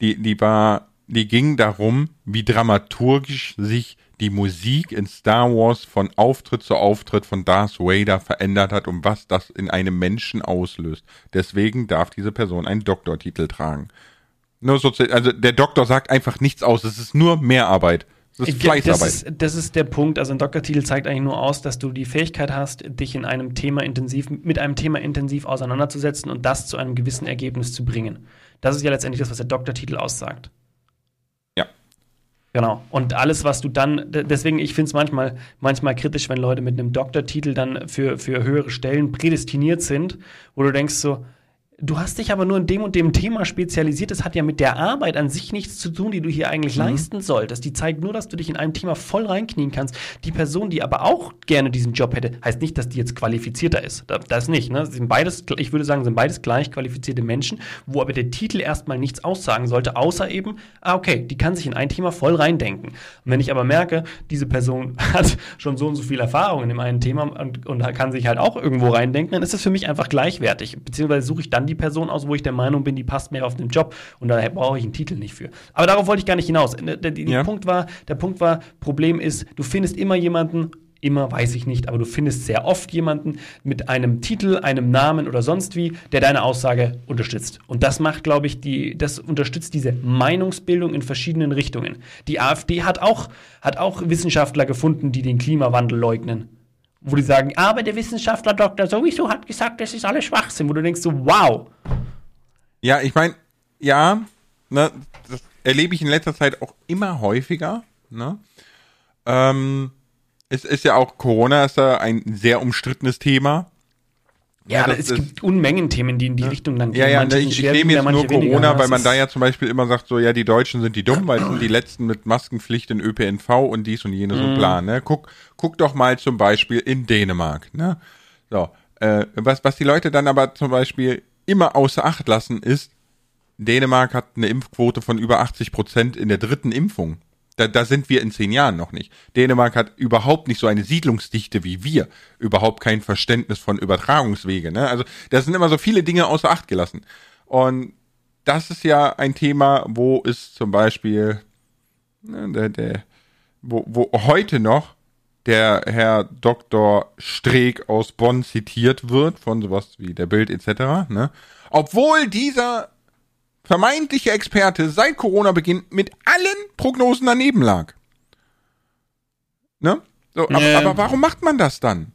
Speaker 1: Die, die war, die ging darum, wie dramaturgisch sich die Musik in Star Wars von Auftritt zu Auftritt von Darth Vader verändert hat und was das in einem Menschen auslöst. Deswegen darf diese Person einen Doktortitel tragen. Nur so, also der Doktor sagt einfach nichts aus, es ist nur Mehrarbeit.
Speaker 2: Das ist Fleißarbeit. Das ist, das ist der Punkt. Also ein Doktortitel zeigt eigentlich nur aus, dass du die Fähigkeit hast, dich in einem Thema intensiv, mit einem Thema intensiv auseinanderzusetzen und das zu einem gewissen Ergebnis zu bringen. Das ist ja letztendlich das, was der Doktortitel aussagt.
Speaker 1: Ja.
Speaker 2: Genau. Und alles, was du dann, deswegen, ich finde es manchmal, manchmal kritisch, wenn Leute mit einem Doktortitel dann für, für höhere Stellen prädestiniert sind, wo du denkst so, Du hast dich aber nur in dem und dem Thema spezialisiert. Das hat ja mit der Arbeit an sich nichts zu tun, die du hier eigentlich mhm. leisten solltest. Die zeigt nur, dass du dich in einem Thema voll reinknien kannst. Die Person, die aber auch gerne diesen Job hätte, heißt nicht, dass die jetzt qualifizierter ist. Das nicht. Ne? sind beides, ich würde sagen, sind beides gleich qualifizierte Menschen, wo aber der Titel erstmal nichts aussagen sollte, außer eben, ah, okay, die kann sich in ein Thema voll reindenken. Und wenn ich aber merke, diese Person hat schon so und so viel Erfahrung in dem einen Thema und, und kann sich halt auch irgendwo reindenken, dann ist das für mich einfach gleichwertig. Beziehungsweise suche ich dann die die Person aus, wo ich der Meinung bin, die passt mehr auf den Job und da brauche ich einen Titel nicht für. Aber darauf wollte ich gar nicht hinaus. Der, der, der ja. Punkt war, der Punkt war, Problem ist, du findest immer jemanden, immer weiß ich nicht, aber du findest sehr oft jemanden mit einem Titel, einem Namen oder sonst wie, der deine Aussage unterstützt. Und das macht, glaube ich, die, das unterstützt diese Meinungsbildung in verschiedenen Richtungen. Die AfD hat auch, hat auch Wissenschaftler gefunden, die den Klimawandel leugnen wo die sagen, aber der Wissenschaftler Dr. sowieso hat gesagt, das ist alles Schwachsinn, wo du denkst so, wow.
Speaker 1: Ja, ich meine, ja, ne, das erlebe ich in letzter Zeit auch immer häufiger, ne? Ähm, es ist ja auch Corona ist da ein sehr umstrittenes Thema.
Speaker 2: Ja, ja es ist, gibt Unmengen Themen, die in die Richtung dann
Speaker 1: gehen. Ja, ja, ich, ich nehme jetzt nur Corona, weil man da ja zum Beispiel immer sagt, so, ja, die Deutschen sind die dumm, weil es sind die Letzten mit Maskenpflicht in ÖPNV und dies und jenes mm. und bla, ne? Guck, guck doch mal zum Beispiel in Dänemark, ne? So, äh, was, was die Leute dann aber zum Beispiel immer außer Acht lassen, ist, Dänemark hat eine Impfquote von über 80 Prozent in der dritten Impfung. Da, da sind wir in zehn Jahren noch nicht. Dänemark hat überhaupt nicht so eine Siedlungsdichte wie wir. Überhaupt kein Verständnis von Übertragungswege. Ne? Also da sind immer so viele Dinge außer Acht gelassen. Und das ist ja ein Thema, wo es zum Beispiel ne, der, der, wo, wo heute noch der Herr Dr. Streeck aus Bonn zitiert wird, von sowas wie der Bild etc., ne? Obwohl dieser vermeintliche Experte seit Corona-Beginn mit allen Prognosen daneben lag. Ne? So, aber,
Speaker 2: Nee.
Speaker 1: aber warum macht man das dann?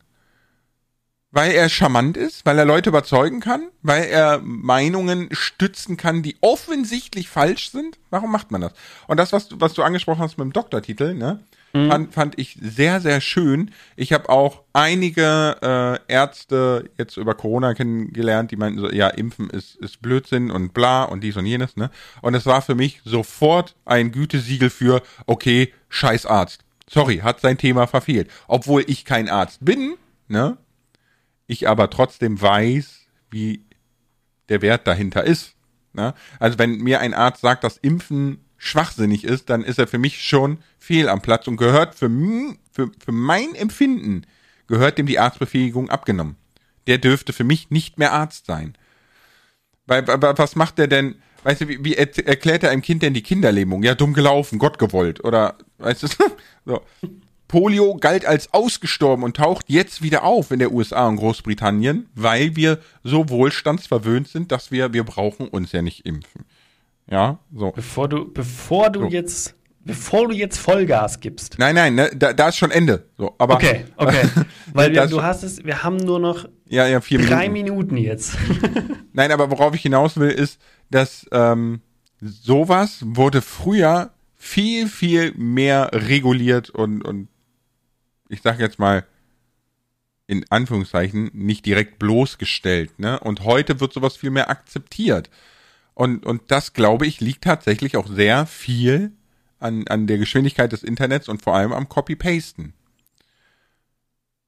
Speaker 1: Weil er charmant ist, weil er Leute überzeugen kann, weil er Meinungen stützen kann, die offensichtlich falsch sind. Warum macht man das? Und das, was, du- was du angesprochen hast mit dem Doktortitel, ne, fand, fand ich sehr, sehr schön. Ich habe auch einige äh, Ärzte jetzt über Corona kennengelernt, die meinten so, ja, Impfen ist, ist Blödsinn und bla und dies und jenes, ne? Und es war für mich sofort ein Gütesiegel für, okay, scheiß Arzt. Sorry, hat sein Thema verfehlt. Obwohl ich kein Arzt bin, ne? ich aber trotzdem weiß, wie der Wert dahinter ist. Ne? Also wenn mir ein Arzt sagt, dass Impfen schwachsinnig ist, dann ist er für mich schon fehl am Platz und gehört für, für, für mein Empfinden, gehört dem die Arztbefähigung abgenommen. Der dürfte für mich nicht mehr Arzt sein. Weil, was macht der denn, weißt du, wie, wie er- erklärt er einem Kind denn die Kinderlähmung? Ja, dumm gelaufen, Gott gewollt. Oder, weißt du, so. Polio galt als ausgestorben und taucht jetzt wieder auf in der USA und Großbritannien, weil wir so wohlstandsverwöhnt sind, dass wir, wir brauchen uns ja nicht impfen. Ja, so.
Speaker 2: Bevor du, bevor du
Speaker 1: So.
Speaker 2: jetzt, bevor du jetzt Vollgas gibst.
Speaker 1: Nein, nein, ne, da, da ist schon Ende. So, aber
Speaker 2: Okay, okay. Weil wir, du hast es, wir haben nur noch
Speaker 1: ja, ja, vier
Speaker 2: drei
Speaker 1: Minuten.
Speaker 2: Minuten jetzt.
Speaker 1: Nein, aber worauf ich hinaus will, ist, dass ähm, sowas wurde früher viel, viel mehr reguliert und, und ich sag jetzt mal in Anführungszeichen nicht direkt bloßgestellt, ne? Und heute wird sowas viel mehr akzeptiert. Und, und das, glaube ich, liegt tatsächlich auch sehr viel an, an der Geschwindigkeit des Internets und vor allem am Copy-Pasten.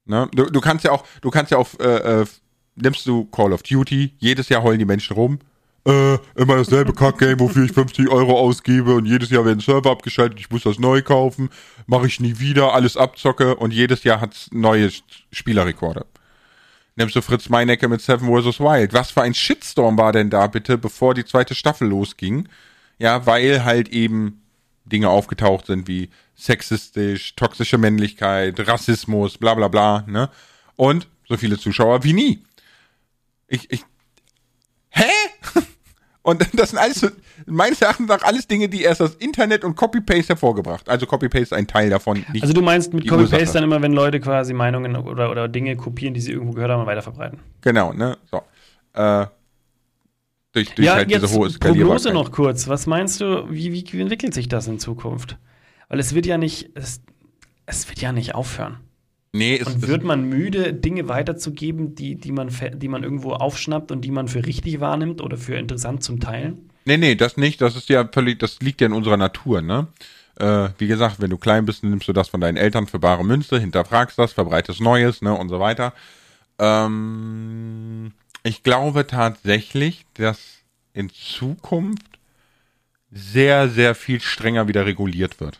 Speaker 1: Ne? Du, du kannst ja auch, du kannst ja auch, äh, äh, nimmst du Call of Duty, jedes Jahr heulen die Menschen rum, äh, immer dasselbe Kackgame, wofür ich 50 Euro ausgebe und jedes Jahr werden Server abgeschaltet, ich muss das neu kaufen, mache ich nie wieder, alles abzocke und jedes Jahr hat's neue Spielerrekorde. Nimmst du Fritz Meinecke mit Seven vs. Wild. Was für ein Shitstorm war denn da bitte, bevor die zweite Staffel losging? Ja, weil halt eben Dinge aufgetaucht sind wie sexistisch, toxische Männlichkeit, Rassismus, bla bla bla, ne? Und so viele Zuschauer wie nie. Ich, ich? Und das sind alles, meines Erachtens nach alles Dinge, die erst das Internet und Copy-Paste hervorgebracht. Also Copy-Paste ist ein Teil davon.
Speaker 2: Also du meinst mit. Copy-Paste dann immer, wenn Leute quasi Meinungen oder, oder Dinge kopieren, die sie irgendwo gehört haben, und weiterverbreiten.
Speaker 1: Genau, ne? So. Äh, durch durch
Speaker 2: ja,
Speaker 1: halt
Speaker 2: jetzt
Speaker 1: diese hohe
Speaker 2: Prognose noch kurz. Was meinst du, wie, wie, wie entwickelt sich das in Zukunft? Weil es wird ja nicht, es, es wird ja nicht aufhören.
Speaker 1: Nee, es,
Speaker 2: Und wird man müde, Dinge weiterzugeben, die, die, man, die man irgendwo aufschnappt und die man für richtig wahrnimmt oder für interessant zum Teilen?
Speaker 1: nee, nee, das nicht. Das ist ja völlig, das liegt ja in unserer Natur, ne? Äh, wie gesagt, wenn du klein bist, nimmst du das von deinen Eltern für bare Münze, hinterfragst das, verbreitest Neues, ne, und so weiter. Ähm, ich glaube tatsächlich, dass in Zukunft sehr, sehr viel strenger wieder reguliert wird.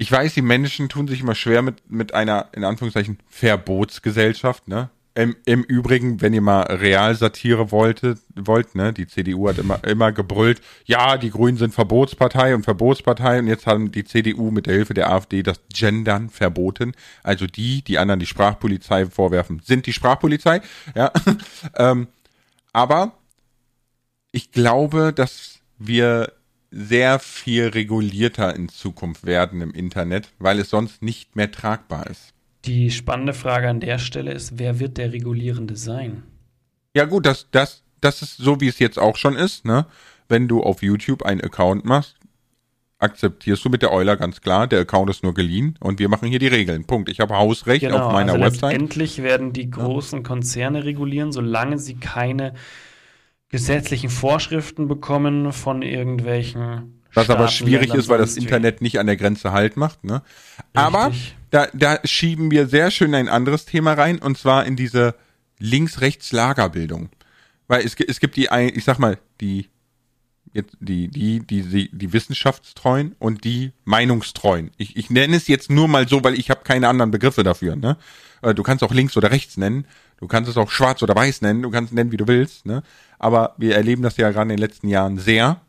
Speaker 1: Ich weiß, die Menschen tun sich immer schwer mit, mit einer, in Anführungszeichen, Verbotsgesellschaft, ne? Im, Im Übrigen, wenn ihr mal Realsatire wolltet, wollt, ne, die CDU hat immer, immer gebrüllt, ja, die Grünen sind Verbotspartei und Verbotspartei und jetzt haben die CDU mit der Hilfe der AfD das Gendern verboten. Also die, die anderen die Sprachpolizei vorwerfen, sind die Sprachpolizei, ja. ähm, aber ich glaube, dass wir sehr viel regulierter in Zukunft werden im Internet, weil es sonst nicht mehr tragbar ist.
Speaker 2: Die spannende Frage an der Stelle ist, wer wird der Regulierende sein?
Speaker 1: Ja gut, das, das, das ist so, wie es jetzt auch schon ist, ne? Wenn du auf YouTube einen Account machst, akzeptierst du mit der Euler ganz klar, der Account ist nur geliehen und wir machen hier die Regeln. Punkt. Ich habe Hausrecht auf meiner
Speaker 2: also
Speaker 1: Website.
Speaker 2: letztendlich werden die großen Konzerne regulieren, solange sie keine gesetzlichen Vorschriften bekommen von irgendwelchen
Speaker 1: Was aber
Speaker 2: Staaten,
Speaker 1: schwierig
Speaker 2: Ländern,
Speaker 1: ist, weil das. Internet nicht an der Grenze Halt macht. Ne? Aber da, da schieben wir sehr schön ein anderes Thema rein und zwar in diese Links-Rechts-Lagerbildung. Weil es, es gibt die, ich sag mal, die jetzt die, die, die, die, die Wissenschaftstreuen und die Meinungstreuen. Ich, ich nenne es jetzt nur mal so, weil ich habe keine anderen Begriffe dafür. Ne? Äh, Du kannst auch links oder rechts nennen, du kannst es auch schwarz oder weiß nennen, du kannst es nennen, wie du willst. Ne? Aber wir erleben das ja gerade in den letzten Jahren sehr.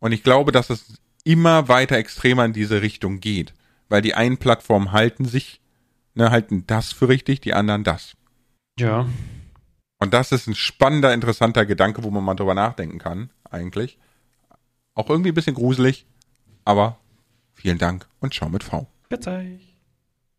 Speaker 1: Und ich glaube, dass es immer weiter extremer in diese Richtung geht. Weil die einen Plattformen halten sich, ne, halten das für richtig, die anderen das.
Speaker 2: Ja.
Speaker 1: Und das ist ein spannender, interessanter Gedanke, wo man mal drüber nachdenken kann, eigentlich. Auch irgendwie ein bisschen gruselig, aber vielen Dank und schau mit V.
Speaker 2: Verzeih.